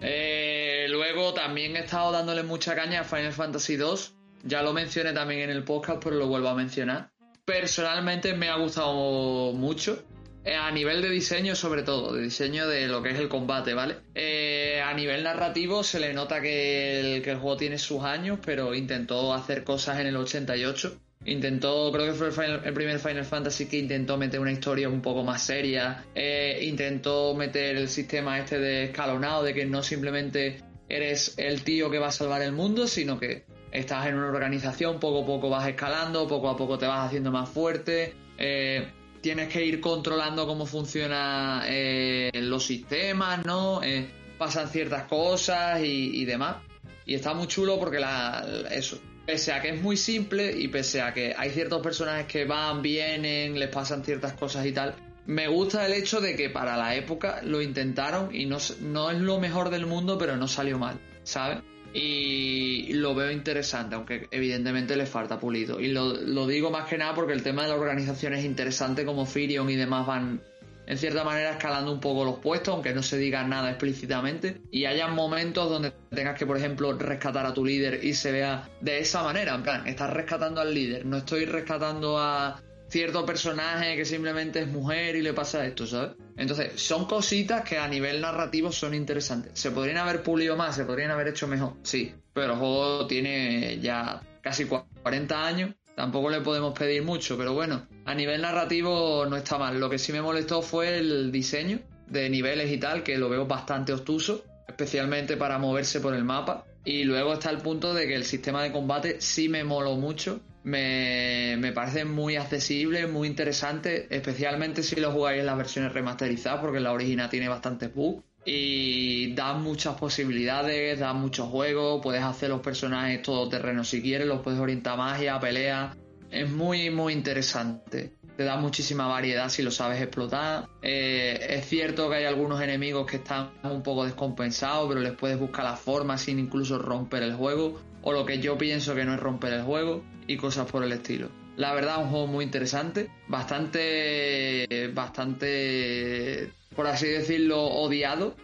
Eh, luego también he estado dándole mucha caña a Final Fantasy 2. Ya lo mencioné también en el podcast, pero lo vuelvo a mencionar. Personalmente me ha gustado mucho. Eh, a nivel de diseño, sobre todo, de diseño de lo que es el combate, ¿vale? Eh, a nivel narrativo se le nota que el, juego tiene sus años, pero intentó hacer cosas en el 88. Intentó, creo que fue el, primer Final Fantasy que intentó meter una historia un poco más seria. Eh, intentó meter el sistema este de escalonado, de que no simplemente eres el tío que va a salvar el mundo, sino que estás en una organización, poco a poco vas escalando, poco a poco te vas haciendo más fuerte. Eh, tienes que ir controlando cómo funcionan eh, los sistemas, ¿no? Eh, pasan ciertas cosas y, demás. Y está muy chulo porque la, eso, pese a que es muy simple y pese a que hay ciertos personajes que van, vienen, les pasan ciertas cosas y tal, me gusta el hecho de que para la época lo intentaron y no, no es lo mejor del mundo, pero no salió mal, ¿sabes? Y lo veo interesante, aunque evidentemente le falta pulido. Y lo, digo más que nada porque el tema de la organización es interesante, como Firion y demás van en cierta manera escalando un poco los puestos, aunque no se diga nada explícitamente, y haya momentos donde tengas que, por ejemplo, rescatar a tu líder y se vea de esa manera, en plan, estás rescatando al líder, no estoy rescatando a cierto personaje que simplemente es mujer y le pasa esto, ¿sabes? Entonces, son cositas que a nivel narrativo son interesantes. ¿Se podrían haber pulido más? ¿Se podrían haber hecho mejor? Sí, pero el juego tiene ya casi 40 años. Tampoco le podemos pedir mucho, pero bueno, a nivel narrativo no está mal. Lo que sí me molestó fue el diseño de niveles y tal, que lo veo bastante obtuso, especialmente para moverse por el mapa. Y luego está el punto de que el sistema de combate sí me moló mucho me, me, parece muy accesible, muy interesante, especialmente si lo jugáis en las versiones remasterizadas, porque la original tiene bastantes bugs. Y da muchas posibilidades, da muchos juegos, puedes hacer los personajes todo terreno si quieres, los puedes orientar magia, pelea. Es muy, muy interesante. Te da muchísima variedad si lo sabes explotar. Eh, es cierto que hay algunos enemigos que están un poco descompensados, pero les puedes buscar la forma sin incluso romper el juego. O lo que yo pienso que no es romper el juego y cosas por el estilo. La verdad, un juego muy interesante, bastante, bastante, por así decirlo, odiado,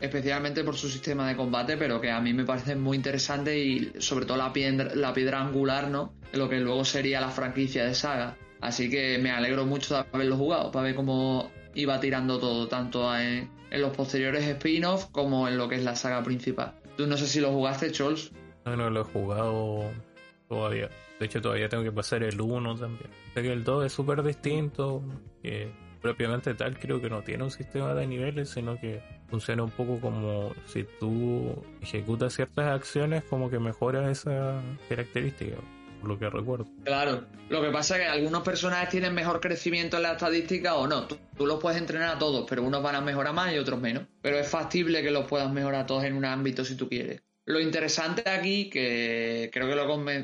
especialmente por su sistema de combate, pero que a mí me parece muy interesante y sobre todo la piedra, la piedra angular, ¿no? Lo que luego sería la franquicia de saga. Así que me alegro mucho de haberlo jugado, para ver cómo iba tirando todo, tanto en, en los posteriores spin-offs como en lo que es la saga principal. Tú no sé si lo jugaste, Chols. No, no lo he jugado todavía. De hecho, todavía tengo que pasar el 1 también. Sé que el 2 es súper distinto, que propiamente tal creo que no tiene un sistema de niveles, sino que funciona un poco como si tú ejecutas ciertas acciones, como que mejoras esa característica, por lo que recuerdo. Claro, lo que pasa es que algunos personajes tienen mejor crecimiento en la estadística o no. Tú, tú los puedes entrenar a todos, pero unos van a mejorar más y otros menos. Pero es factible que los puedas mejorar todos en un ámbito si tú quieres. Lo interesante aquí, que creo que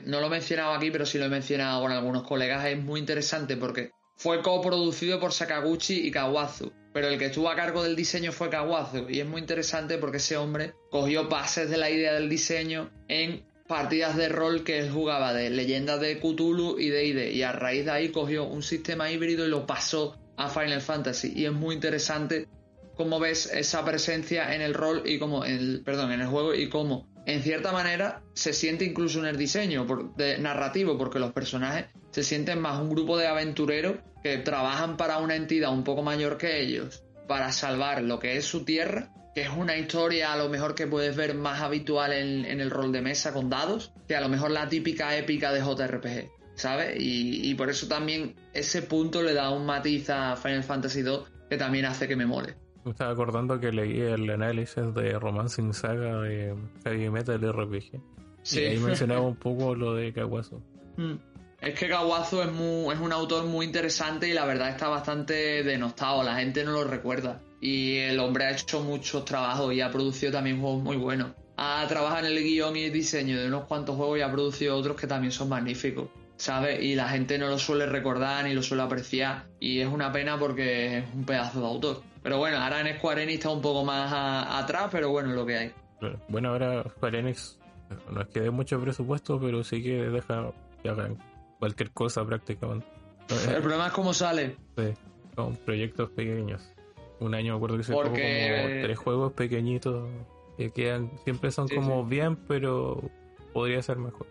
no lo he mencionado aquí, pero sí lo he mencionado con algunos colegas, es muy interesante porque fue coproducido por Sakaguchi y Kawazu, pero el que estuvo a cargo del diseño fue Kawazu y es muy interesante porque ese hombre cogió bases de la idea del diseño en partidas de rol que él jugaba de leyendas de Cthulhu y de ID y a raíz de ahí cogió un sistema híbrido y lo pasó a Final Fantasy y es muy interesante cómo ves esa presencia en el rol y como el perdón en el juego y cómo en cierta manera se siente incluso en el diseño de narrativo porque los personajes se sienten más un grupo de aventureros que trabajan para una entidad un poco mayor que ellos para salvar lo que es su tierra que es una historia a lo mejor que puedes ver más habitual en, el rol de mesa con dados, que a lo mejor la típica épica de JRPG, ¿sabes? Y, por eso también ese punto le da un matiz a Final Fantasy II que también hace que me mole. Me estaba acordando que leí el análisis de Romancing Saga de Heavy Metal RPG. Sí. Y ahí mencionaba un poco lo de Kawazu. Mm. Es que Kawazu es, es un autor muy interesante y la verdad está bastante denostado, la gente no lo recuerda y el hombre ha hecho muchos trabajos y ha producido también juegos muy buenos. Ha trabajado en el guion y el diseño de unos cuantos juegos y ha producido otros que también son magníficos, ¿sabes? Y la gente no lo suele recordar ni lo suele apreciar y es una pena porque es un pedazo de autor. Pero bueno, ahora en Square Enix está un poco más atrás, pero bueno, lo que hay. Bueno, ahora Square Enix no es que dé mucho presupuesto, pero sí que deja que hagan cualquier cosa prácticamente. El problema es cómo sale. Sí, con proyectos pequeños. Un año me acuerdo que se como tres juegos pequeñitos que quedan, siempre son como bien, pero podría ser mejor.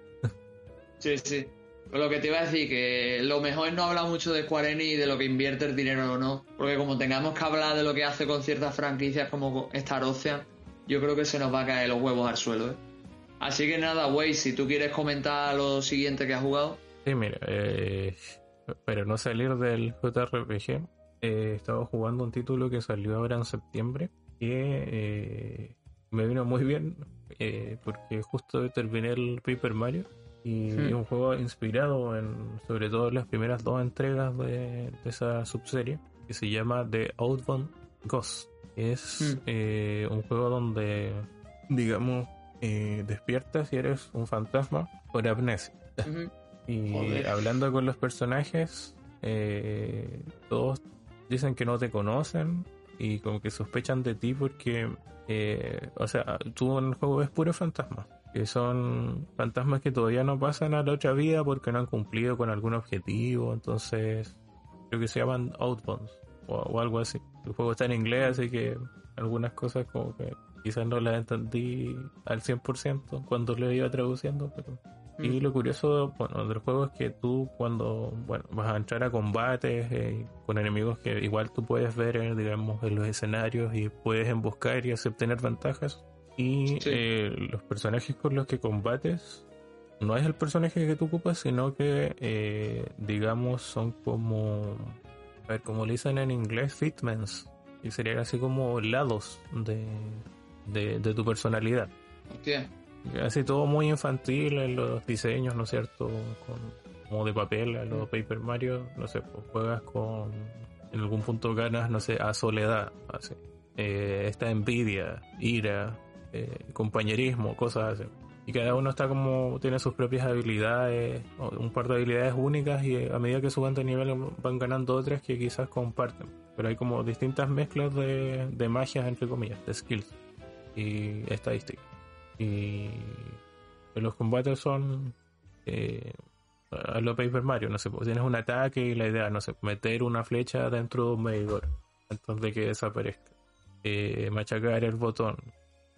Sí, sí. Lo que te iba a decir, que lo mejor es no hablar mucho de Square Enix y de lo que invierte el dinero o no, porque como tengamos que hablar de lo que hace con ciertas franquicias como Star Ocean, yo creo que se nos va a caer los huevos al suelo. ¿eh? Así que nada, wey, si tú quieres comentar lo siguiente que has jugado. Sí, mira, eh, pero no salir del JRPG, he estado jugando un título que salió ahora en septiembre que eh, me vino muy bien eh, porque justo terminé el Paper Mario y hmm. es un juego inspirado en sobre todo en las primeras dos entregas de, esa subserie que se llama The Outbound Ghost es hmm. eh, un juego donde digamos despiertas y eres un fantasma por amnesia y hablando con los personajes todos dicen que no te conocen y como que sospechan de ti porque, eh, o sea, tú en el juego ves puro fantasma. Que son fantasmas que todavía no pasan a la otra vida porque no han cumplido con algún objetivo. Entonces, creo que se llaman Outbounds o, algo así. El juego está en inglés, así que algunas cosas como que quizás no las entendí al 100% cuando lo iba traduciendo, pero y lo curioso bueno, del juego es que tú cuando bueno, vas a entrar a combates eh, con enemigos que igual tú puedes ver eh, digamos en los escenarios y puedes emboscar y obtener ventajas y eh, los personajes con los que combates no es el personaje que tú ocupas sino que digamos son como a ver como le dicen en inglés fitments y serían así como lados de, de, tu personalidad Así todo muy infantil en los diseños, ¿no es cierto? Con, como de papel, a los Paper Mario, no sé, pues juegas con. En algún punto ganas, no sé, a soledad, así. Eh, esta envidia, ira, eh, compañerismo, cosas así. Y cada uno está como, tiene sus propias habilidades, un par de habilidades únicas y a medida que suban de nivel van ganando otras que quizás comparten. Pero hay como distintas mezclas de, de magias, entre comillas, de skills y estadísticas. Y los combates son eh, a lo Paper Mario, no sé, pues tienes un ataque y la idea, no sé, meter una flecha dentro de un medidor antes de que desaparezca. Eh, machacar el botón,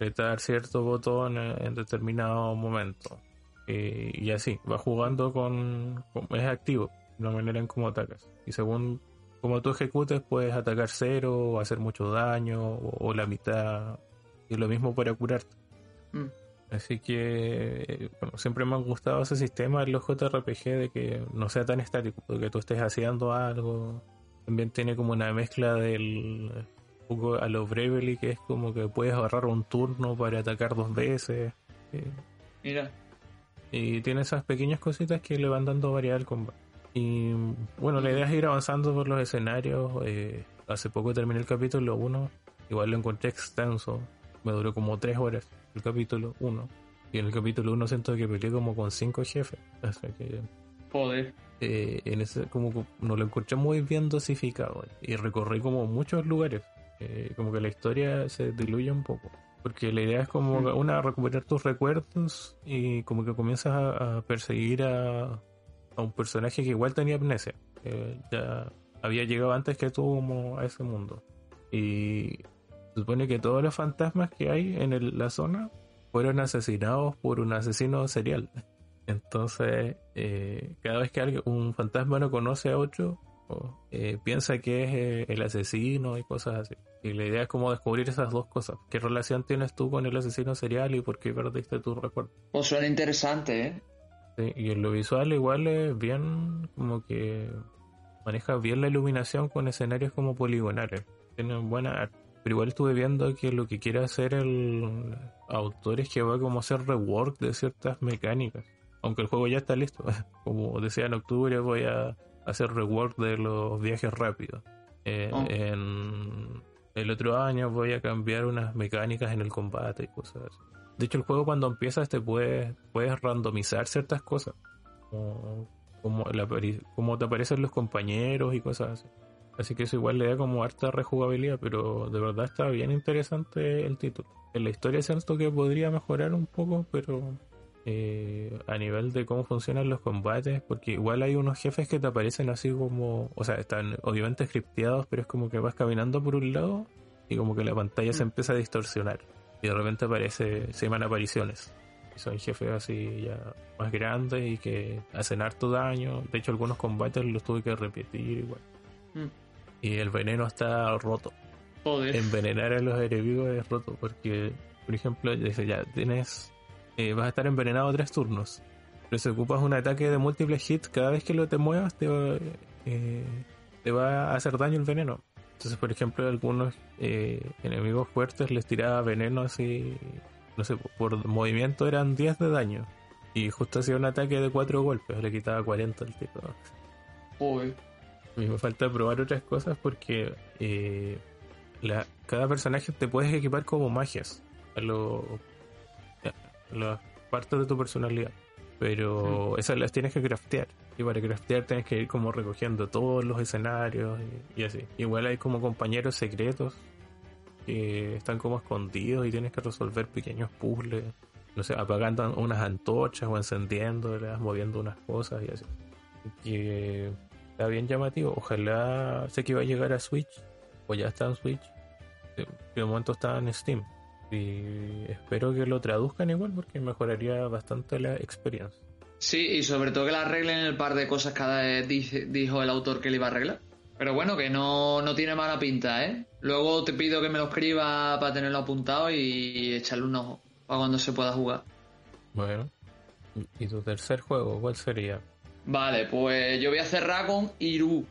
apretar cierto botón en, determinado momento. Eh, y así, va jugando con, es activo, la manera en cómo atacas. Y según como tú ejecutes, puedes atacar cero, o hacer mucho daño, o, o la mitad. Y lo mismo para curarte. Mm. Así que, bueno, siempre me han gustado ese sistema en los JRPG de que no sea tan estático, de que tú estés haciendo algo. También tiene como una mezcla del poco a lo Bravely, que es como que puedes agarrar un turno para atacar dos veces. Mira. Y tiene esas pequeñas cositas que le van dando variedad al combate. Y bueno, la idea es ir avanzando por los escenarios. Eh, hace poco terminé el capítulo 1, igual lo encontré extenso, me duró como 3 horas el capítulo 1. Y en el capítulo 1 siento que peleé como con 5 jefes. O sea que Joder. Eh, en ese, como no lo encontré muy bien dosificado y recorrí como muchos lugares. Eh, como que la historia se diluye un poco. Porque la idea es como Mm. una recuperar tus recuerdos y como que comienzas a, a perseguir a, a un personaje que igual tenía amnesia. que ya había llegado antes que tú como a ese mundo. Y se supone que todos los fantasmas que hay en el- la zona fueron asesinados por un asesino serial. Entonces, eh, cada vez que alguien, un fantasma no conoce a otro, eh, piensa que es eh, el asesino y cosas así. Y la idea es como descubrir esas dos cosas. ¿Qué relación tienes tú con el asesino serial y por qué perdiste tu recuerdo? Pues suena interesante, ¿eh? Sí, y en lo visual igual es bien como que maneja bien la iluminación con escenarios como poligonales. Tienen buena arte. Pero igual estuve viendo que lo que quiere hacer el autor es que va como a hacer rework de ciertas mecánicas. Aunque el juego ya está listo. Como decía en octubre voy a hacer rework de los viajes rápidos. Eh, Oh. En el otro año voy a cambiar unas mecánicas en el combate y cosas así. De hecho, el juego cuando empiezas te puedes, puedes randomizar ciertas cosas. Como, como, la como te aparecen los compañeros y cosas así. Así que eso igual le da como harta rejugabilidad, pero de verdad está bien interesante el título. En la historia siento que podría mejorar un poco, pero eh, a nivel de cómo funcionan los combates, porque igual hay unos jefes que te aparecen así como, o sea, están obviamente scripteados, pero es como que vas caminando por un lado y como que la pantalla se Mm. empieza a distorsionar y de repente aparece, se llaman apariciones. Y son jefes así ya más grandes y que hacen harto daño. De hecho, algunos combates los tuve que repetir igual. Mm. Y el veneno está roto. Joder. Envenenar a los enemigos es roto porque, por ejemplo, dice ya, tienes, eh, vas a estar envenenado tres turnos. Pero si ocupas un ataque de múltiples hits, cada vez que lo te muevas te va, eh, te va a hacer daño el veneno. Entonces, por ejemplo, algunos eh, enemigos fuertes les tiraba veneno así, no sé, por movimiento eran 10 de daño. Y justo hacía un ataque de 4 golpes, le quitaba 40 al tipo. Joder. Y me falta probar otras cosas porque eh, la, cada personaje te puedes equipar como magias a, lo, a las partes de tu personalidad. Pero esas las tienes que craftear. Y para craftear tienes que ir como recogiendo todos los escenarios y, y así. Igual hay como compañeros secretos que están como escondidos y tienes que resolver pequeños puzzles. No sé, apagando unas antorchas o encendiéndolas, moviendo unas cosas y así. Que está bien llamativo. Ojalá sé que va a llegar a Switch, o ya está en Switch, de momento está en Steam. Y espero que lo traduzcan igual porque mejoraría bastante la experiencia. Sí, y sobre todo que le arreglen el par de cosas que eh, dijo el autor que le iba a arreglar. Pero bueno, que no, no tiene mala pinta, ¿eh? Luego te pido que me lo escriba para tenerlo apuntado y echarle un ojo para cuando se pueda jugar. Bueno, ¿y tu tercer juego cuál sería? Vale, pues yo voy a cerrar con Iru.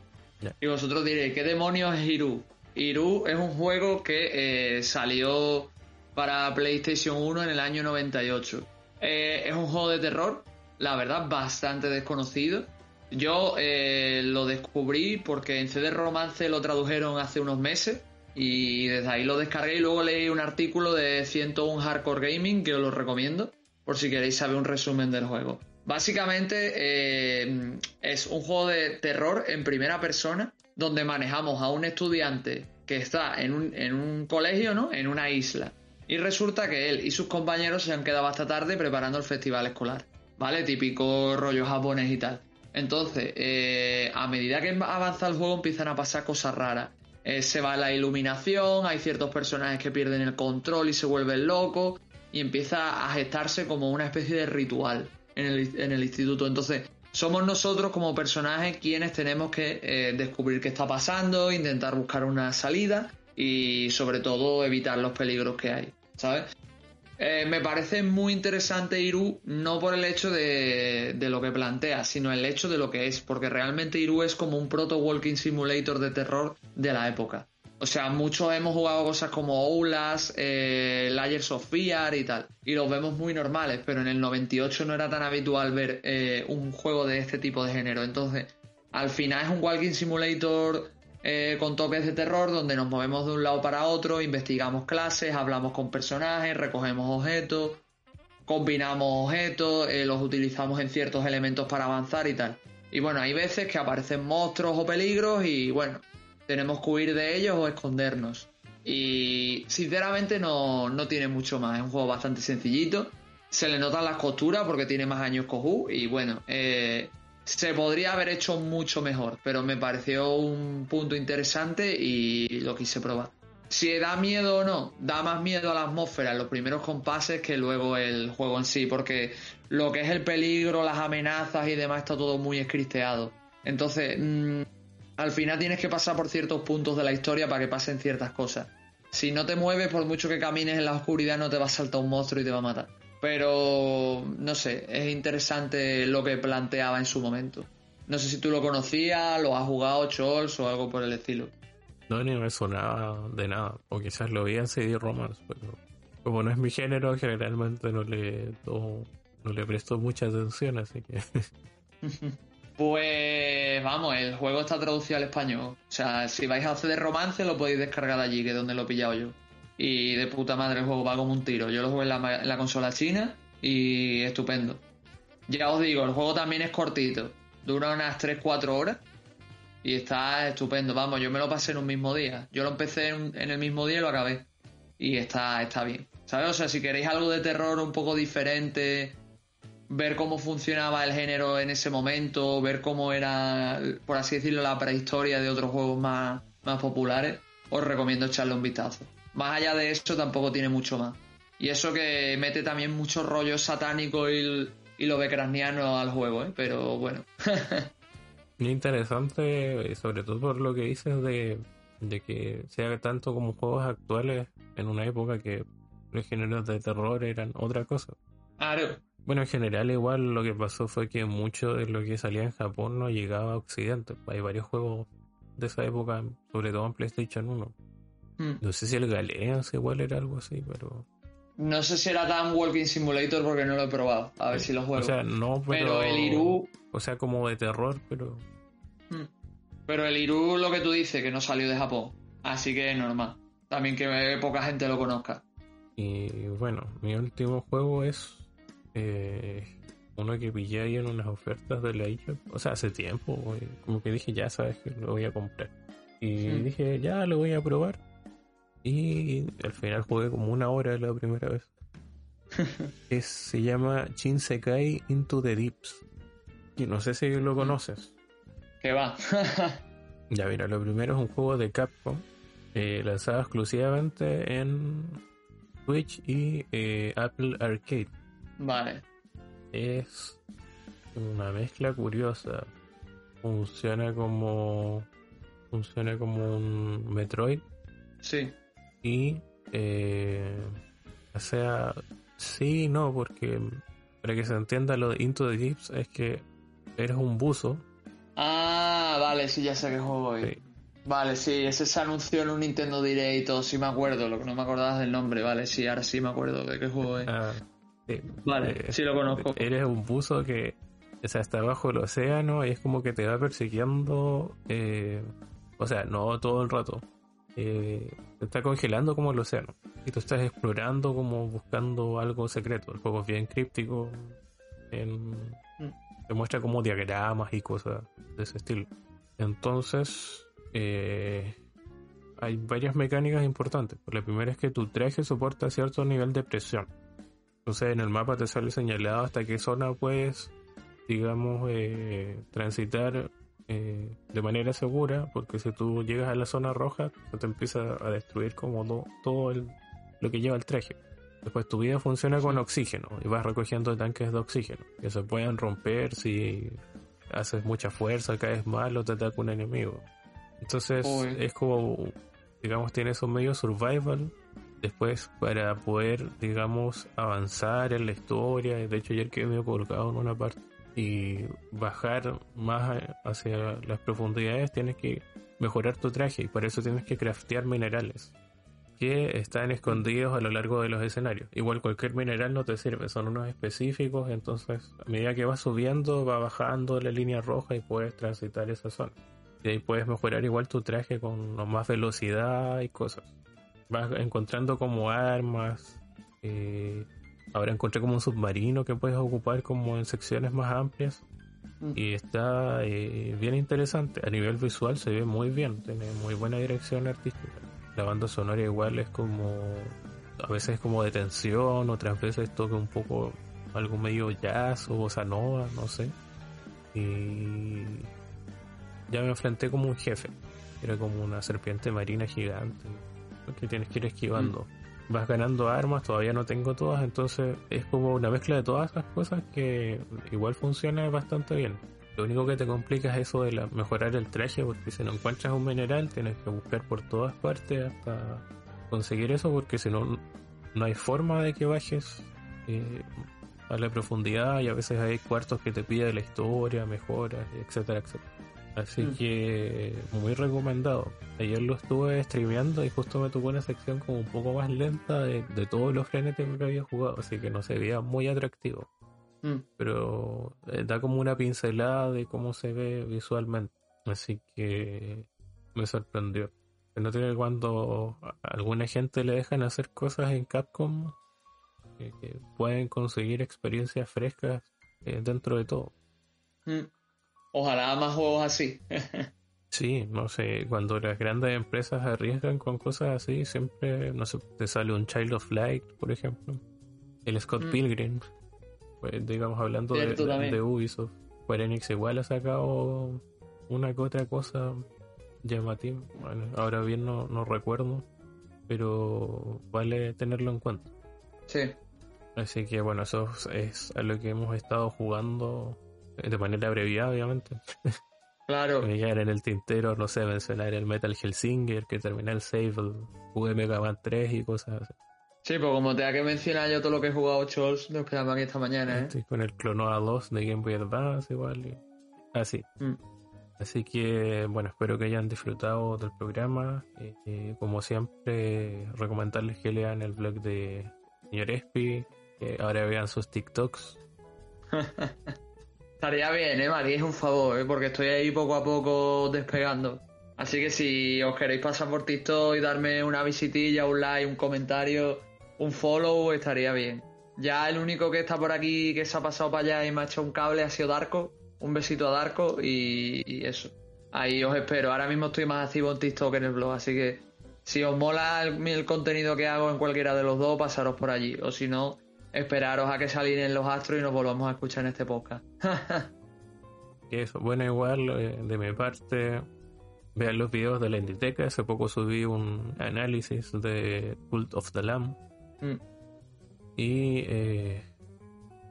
Y vosotros diréis, ¿qué demonios es Iru? Iru es un juego que eh, salió para PlayStation 1 en el año 98. Eh, es un juego de terror, la verdad, bastante desconocido. Yo eh, lo descubrí porque en CD Romance lo tradujeron hace unos meses y desde ahí lo descargué y luego leí un artículo de 101 Hardcore Gaming que os lo recomiendo por si queréis saber un resumen del juego. Básicamente eh, es un juego de terror en primera persona donde manejamos a un estudiante que está en un, en un colegio, ¿no? En una isla. Y resulta que él y sus compañeros se han quedado hasta tarde preparando el festival escolar. ¿Vale? Típico rollo japonés y tal. Entonces, eh, a medida que avanza el juego empiezan a pasar cosas raras. Eh, se va la iluminación, hay ciertos personajes que pierden el control y se vuelven locos. Y empieza a gestarse como una especie de ritual en el, instituto. Entonces, somos nosotros como personajes quienes tenemos que eh, descubrir qué está pasando, intentar buscar una salida y sobre todo evitar los peligros que hay, ¿sabes? Eh, me parece muy interesante Iru, no por el hecho de, lo que plantea, sino el hecho de lo que es, porque realmente Iru es como un proto-walking simulator de terror de la época. O sea, muchos hemos jugado cosas como Oulas, eh, Layers of Fear y tal, y los vemos muy normales, pero en el 98 no era tan habitual ver eh, un juego de este tipo de género. Entonces, al final es un walking simulator eh, con toques de terror donde nos movemos de un lado para otro, investigamos clases, hablamos con personajes, recogemos objetos, combinamos objetos, eh, los utilizamos en ciertos elementos para avanzar y tal. Y bueno, hay veces que aparecen monstruos o peligros y bueno, tenemos que huir de ellos o escondernos. Y sinceramente no, no tiene mucho más, es un juego bastante sencillito. Se le notan las costuras porque tiene más años Cojú y bueno, eh, se podría haber hecho mucho mejor, pero me pareció un punto interesante y lo quise probar. Si da miedo o no, da más miedo a la atmósfera en los primeros compases que luego el juego en sí, porque lo que es el peligro, las amenazas y demás está todo muy escristeado. Entonces, mm, al final tienes que pasar por ciertos puntos de la historia para que pasen ciertas cosas. Si no te mueves, por mucho que camines en la oscuridad, no te va a saltar un monstruo y te va a matar. Pero, no sé, es interesante lo que planteaba en su momento. No sé si tú lo conocías, lo has jugado, Chols o algo por el estilo. No, ni me sonaba de nada. O quizás lo vi en CD Romance, pero como no es mi género, generalmente no le, no, le presto mucha atención, así que. Pues vamos, el juego está traducido al español. O sea, si vais a hacer romance, lo podéis descargar allí, que es donde lo he pillado yo. Y de puta madre el juego va como un tiro. Yo lo la, en la consola china y estupendo. Ya os digo, el juego también es cortito. Dura unas 3-4 horas y está estupendo. Vamos, yo me lo pasé en un mismo día. Yo lo empecé en, el mismo día y lo acabé. Y está, está bien. ¿Sabes? O sea, si queréis algo de terror un poco diferente, ver cómo funcionaba el género en ese momento, ver cómo era, por así decirlo, la prehistoria de otros juegos más, más populares, os recomiendo echarle un vistazo. Más allá de eso, tampoco tiene mucho más. Y eso que mete también mucho rollo satánico y, y lo becraniano al juego, ¿eh? Pero bueno. interesante, sobre todo por lo que dices de, que sea tanto como juegos actuales en una época que los géneros de terror eran otra cosa. Claro. Bueno, en general igual lo que pasó fue que mucho de lo que salía en Japón no llegaba a Occidente. Hay varios juegos de esa época, sobre todo en PlayStation 1. Hmm. No sé si el Galeans igual era algo así, pero... No sé si era tan Walking Simulator porque no lo he probado. A ver si lo juego. O sea, no, pero... el Iru... O sea, como de terror, pero... Hmm. Pero el Iru, lo que tú dices, que no salió de Japón. Así que es normal. También que poca gente lo conozca. Y bueno, mi último juego es eh, uno que pillé ahí en unas ofertas de la. O sea, hace tiempo, como que dije, ya sabes que lo voy a comprar. Y hmm. dije, ya lo voy a probar. Y al final jugué como una hora la primera vez. se llama Shinsekai Into the Deeps. Y no sé si lo conoces. ¿Qué va? ya mira, lo primero es un juego de Capcom eh, lanzado exclusivamente en Switch y eh, Apple Arcade. Vale. Es una mezcla curiosa. Funciona como funciona como un Metroid. Sí. Y eh, o sea, sí, no, porque para que se entienda lo de Into the Deeps es que eres un buzo Ah, vale, sí, ya sé qué juego es. Vale, sí, ese se anunció en un Nintendo Direct, todo, sí me acuerdo, lo que no me acordabas del nombre, vale, sí, ahora sí me acuerdo de qué juego es. Ah, sí. Vale, eh, sí lo conozco. Eres un buzo que o sea, está bajo el océano y es como que te va persiguiendo, eh, o sea, no todo el rato. Eh, te está congelando como el océano. Y tú estás explorando como buscando algo secreto. El juego es bien críptico. En, mm te muestra como diagramas y cosas de ese estilo. Entonces, eh, hay varias mecánicas importantes. La primera es que tu traje soporta cierto nivel de presión. Entonces, en el mapa te sale señalado hasta qué zona puedes, digamos, eh, transitar eh, de manera segura, porque si tú llegas a la zona roja, te empieza a destruir como todo lo que lleva el traje. Después tu vida funciona con oxígeno y vas recogiendo tanques de oxígeno que se pueden romper si haces mucha fuerza, caes mal o te ataca un enemigo. Entonces es como, digamos, tienes un medio survival después para poder, digamos, avanzar en la historia. De hecho, ayer quedé medio colocado en una parte y bajar más hacia las profundidades tienes que mejorar tu traje y para eso tienes que craftear minerales que están escondidos a lo largo de los escenarios. Igual cualquier mineral no te sirve, son unos específicos, entonces a medida que vas subiendo va bajando la línea roja y puedes transitar esa zona. Y ahí puedes mejorar igual tu traje con más velocidad y cosas. Vas encontrando como armas. Eh, ahora encontré como un submarino que puedes ocupar como en secciones más amplias. Mm. Y está eh, bien interesante. A nivel visual se ve muy bien, tiene muy buena dirección artística. La banda sonora igual es como, a veces como de tensión, otras veces toca un poco algo medio jazz o bossa nova, no sé. Y ya me enfrenté como un jefe. Era como una serpiente marina gigante que tienes que ir esquivando. Mm. Vas ganando armas, todavía no tengo todas, entonces es como una mezcla de todas esas cosas que igual funciona bastante bien. Lo único que te complica es eso de la, mejorar el traje, porque si no encuentras un mineral tienes que buscar por todas partes hasta conseguir eso, porque si no, no hay forma de que bajes eh, a la profundidad y a veces hay cuartos que te pide la historia, mejoras, etcétera, etcétera. Así mm. que muy recomendado. Ayer lo estuve streameando y justo me tocó una sección como un poco más lenta de, todos los frenéticos que había jugado, así que no se veía muy atractivo. Mm. Pero eh, da como una pincelada de cómo se ve visualmente. Así que me sorprendió. Nota que cuando a alguna gente le dejan hacer cosas en Capcom, que, pueden conseguir experiencias frescas eh, dentro de todo. Mm. Ojalá más juegos así. sí, no sé, cuando las grandes empresas arriesgan con cosas así, siempre, no sé, te sale un Child of Light, por ejemplo. El Scott mm. Pilgrim, pues digamos hablando de, Ubisoft. Square Enix igual ha sacado una que otra cosa llamativa. Bueno, ahora bien no, no recuerdo, pero vale tenerlo en cuenta. Sí. Así que bueno, eso es a lo que hemos estado jugando de manera abreviada, obviamente. Claro. Me en el tintero, no sé, mencionar el Metal Hellsinger, que terminé el save, jugué Mega Man 3 y cosas así. Sí, pues como te que mencionar yo todo lo que he jugado Chols, nos quedamos aquí esta mañana, ¿eh? Estoy con el Clonoa 2 de Game Boy Advance igual. Así. Mm. Así que, bueno, espero que hayan disfrutado del programa. y como siempre, recomendarles que lean el blog de Señor Espi, que ahora vean sus TikToks. Estaría bien, ¿eh, Mari? Es un favor, ¿eh? porque estoy ahí poco a poco despegando. Así que si os queréis pasar por TikTok y darme una visitilla, un like, un comentario, un follow, estaría bien. Ya el único que está por aquí que se ha pasado para allá y me ha hecho un cable ha sido Darko. Un besito a Darko y, eso. Ahí os espero. Ahora mismo estoy más activo en TikTok que en el blog, así que si os mola el contenido que hago en cualquiera de los dos, pasaros por allí. O si no, esperaros a que salinen los astros y nos volvamos a escuchar en este podcast. Eso, bueno, igual eh, de mi parte, vean los videos de la Inditeca. Hace poco subí un análisis de Cult of the Lamb. Mm. Y eh,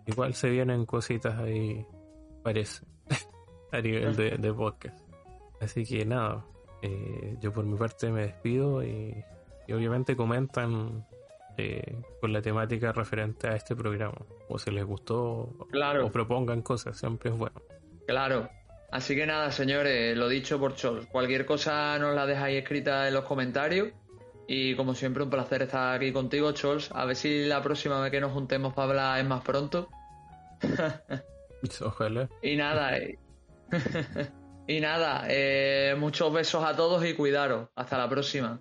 igual se vienen cositas ahí, parece, a nivel de, podcast. Así que nada, eh, yo por mi parte me despido y obviamente comentan eh, con la temática referente a este programa. O si les gustó claro. o propongan cosas, siempre es bueno. Claro. Así que nada, señores, lo dicho por Chol. Cualquier cosa nos la dejáis escrita en los comentarios. Y como siempre, un placer estar aquí contigo, Chols. A ver si la próxima vez que nos juntemos para hablar es más pronto. Ojalá. Y nada, eh. y nada, eh, muchos besos a todos y cuidaros. Hasta la próxima.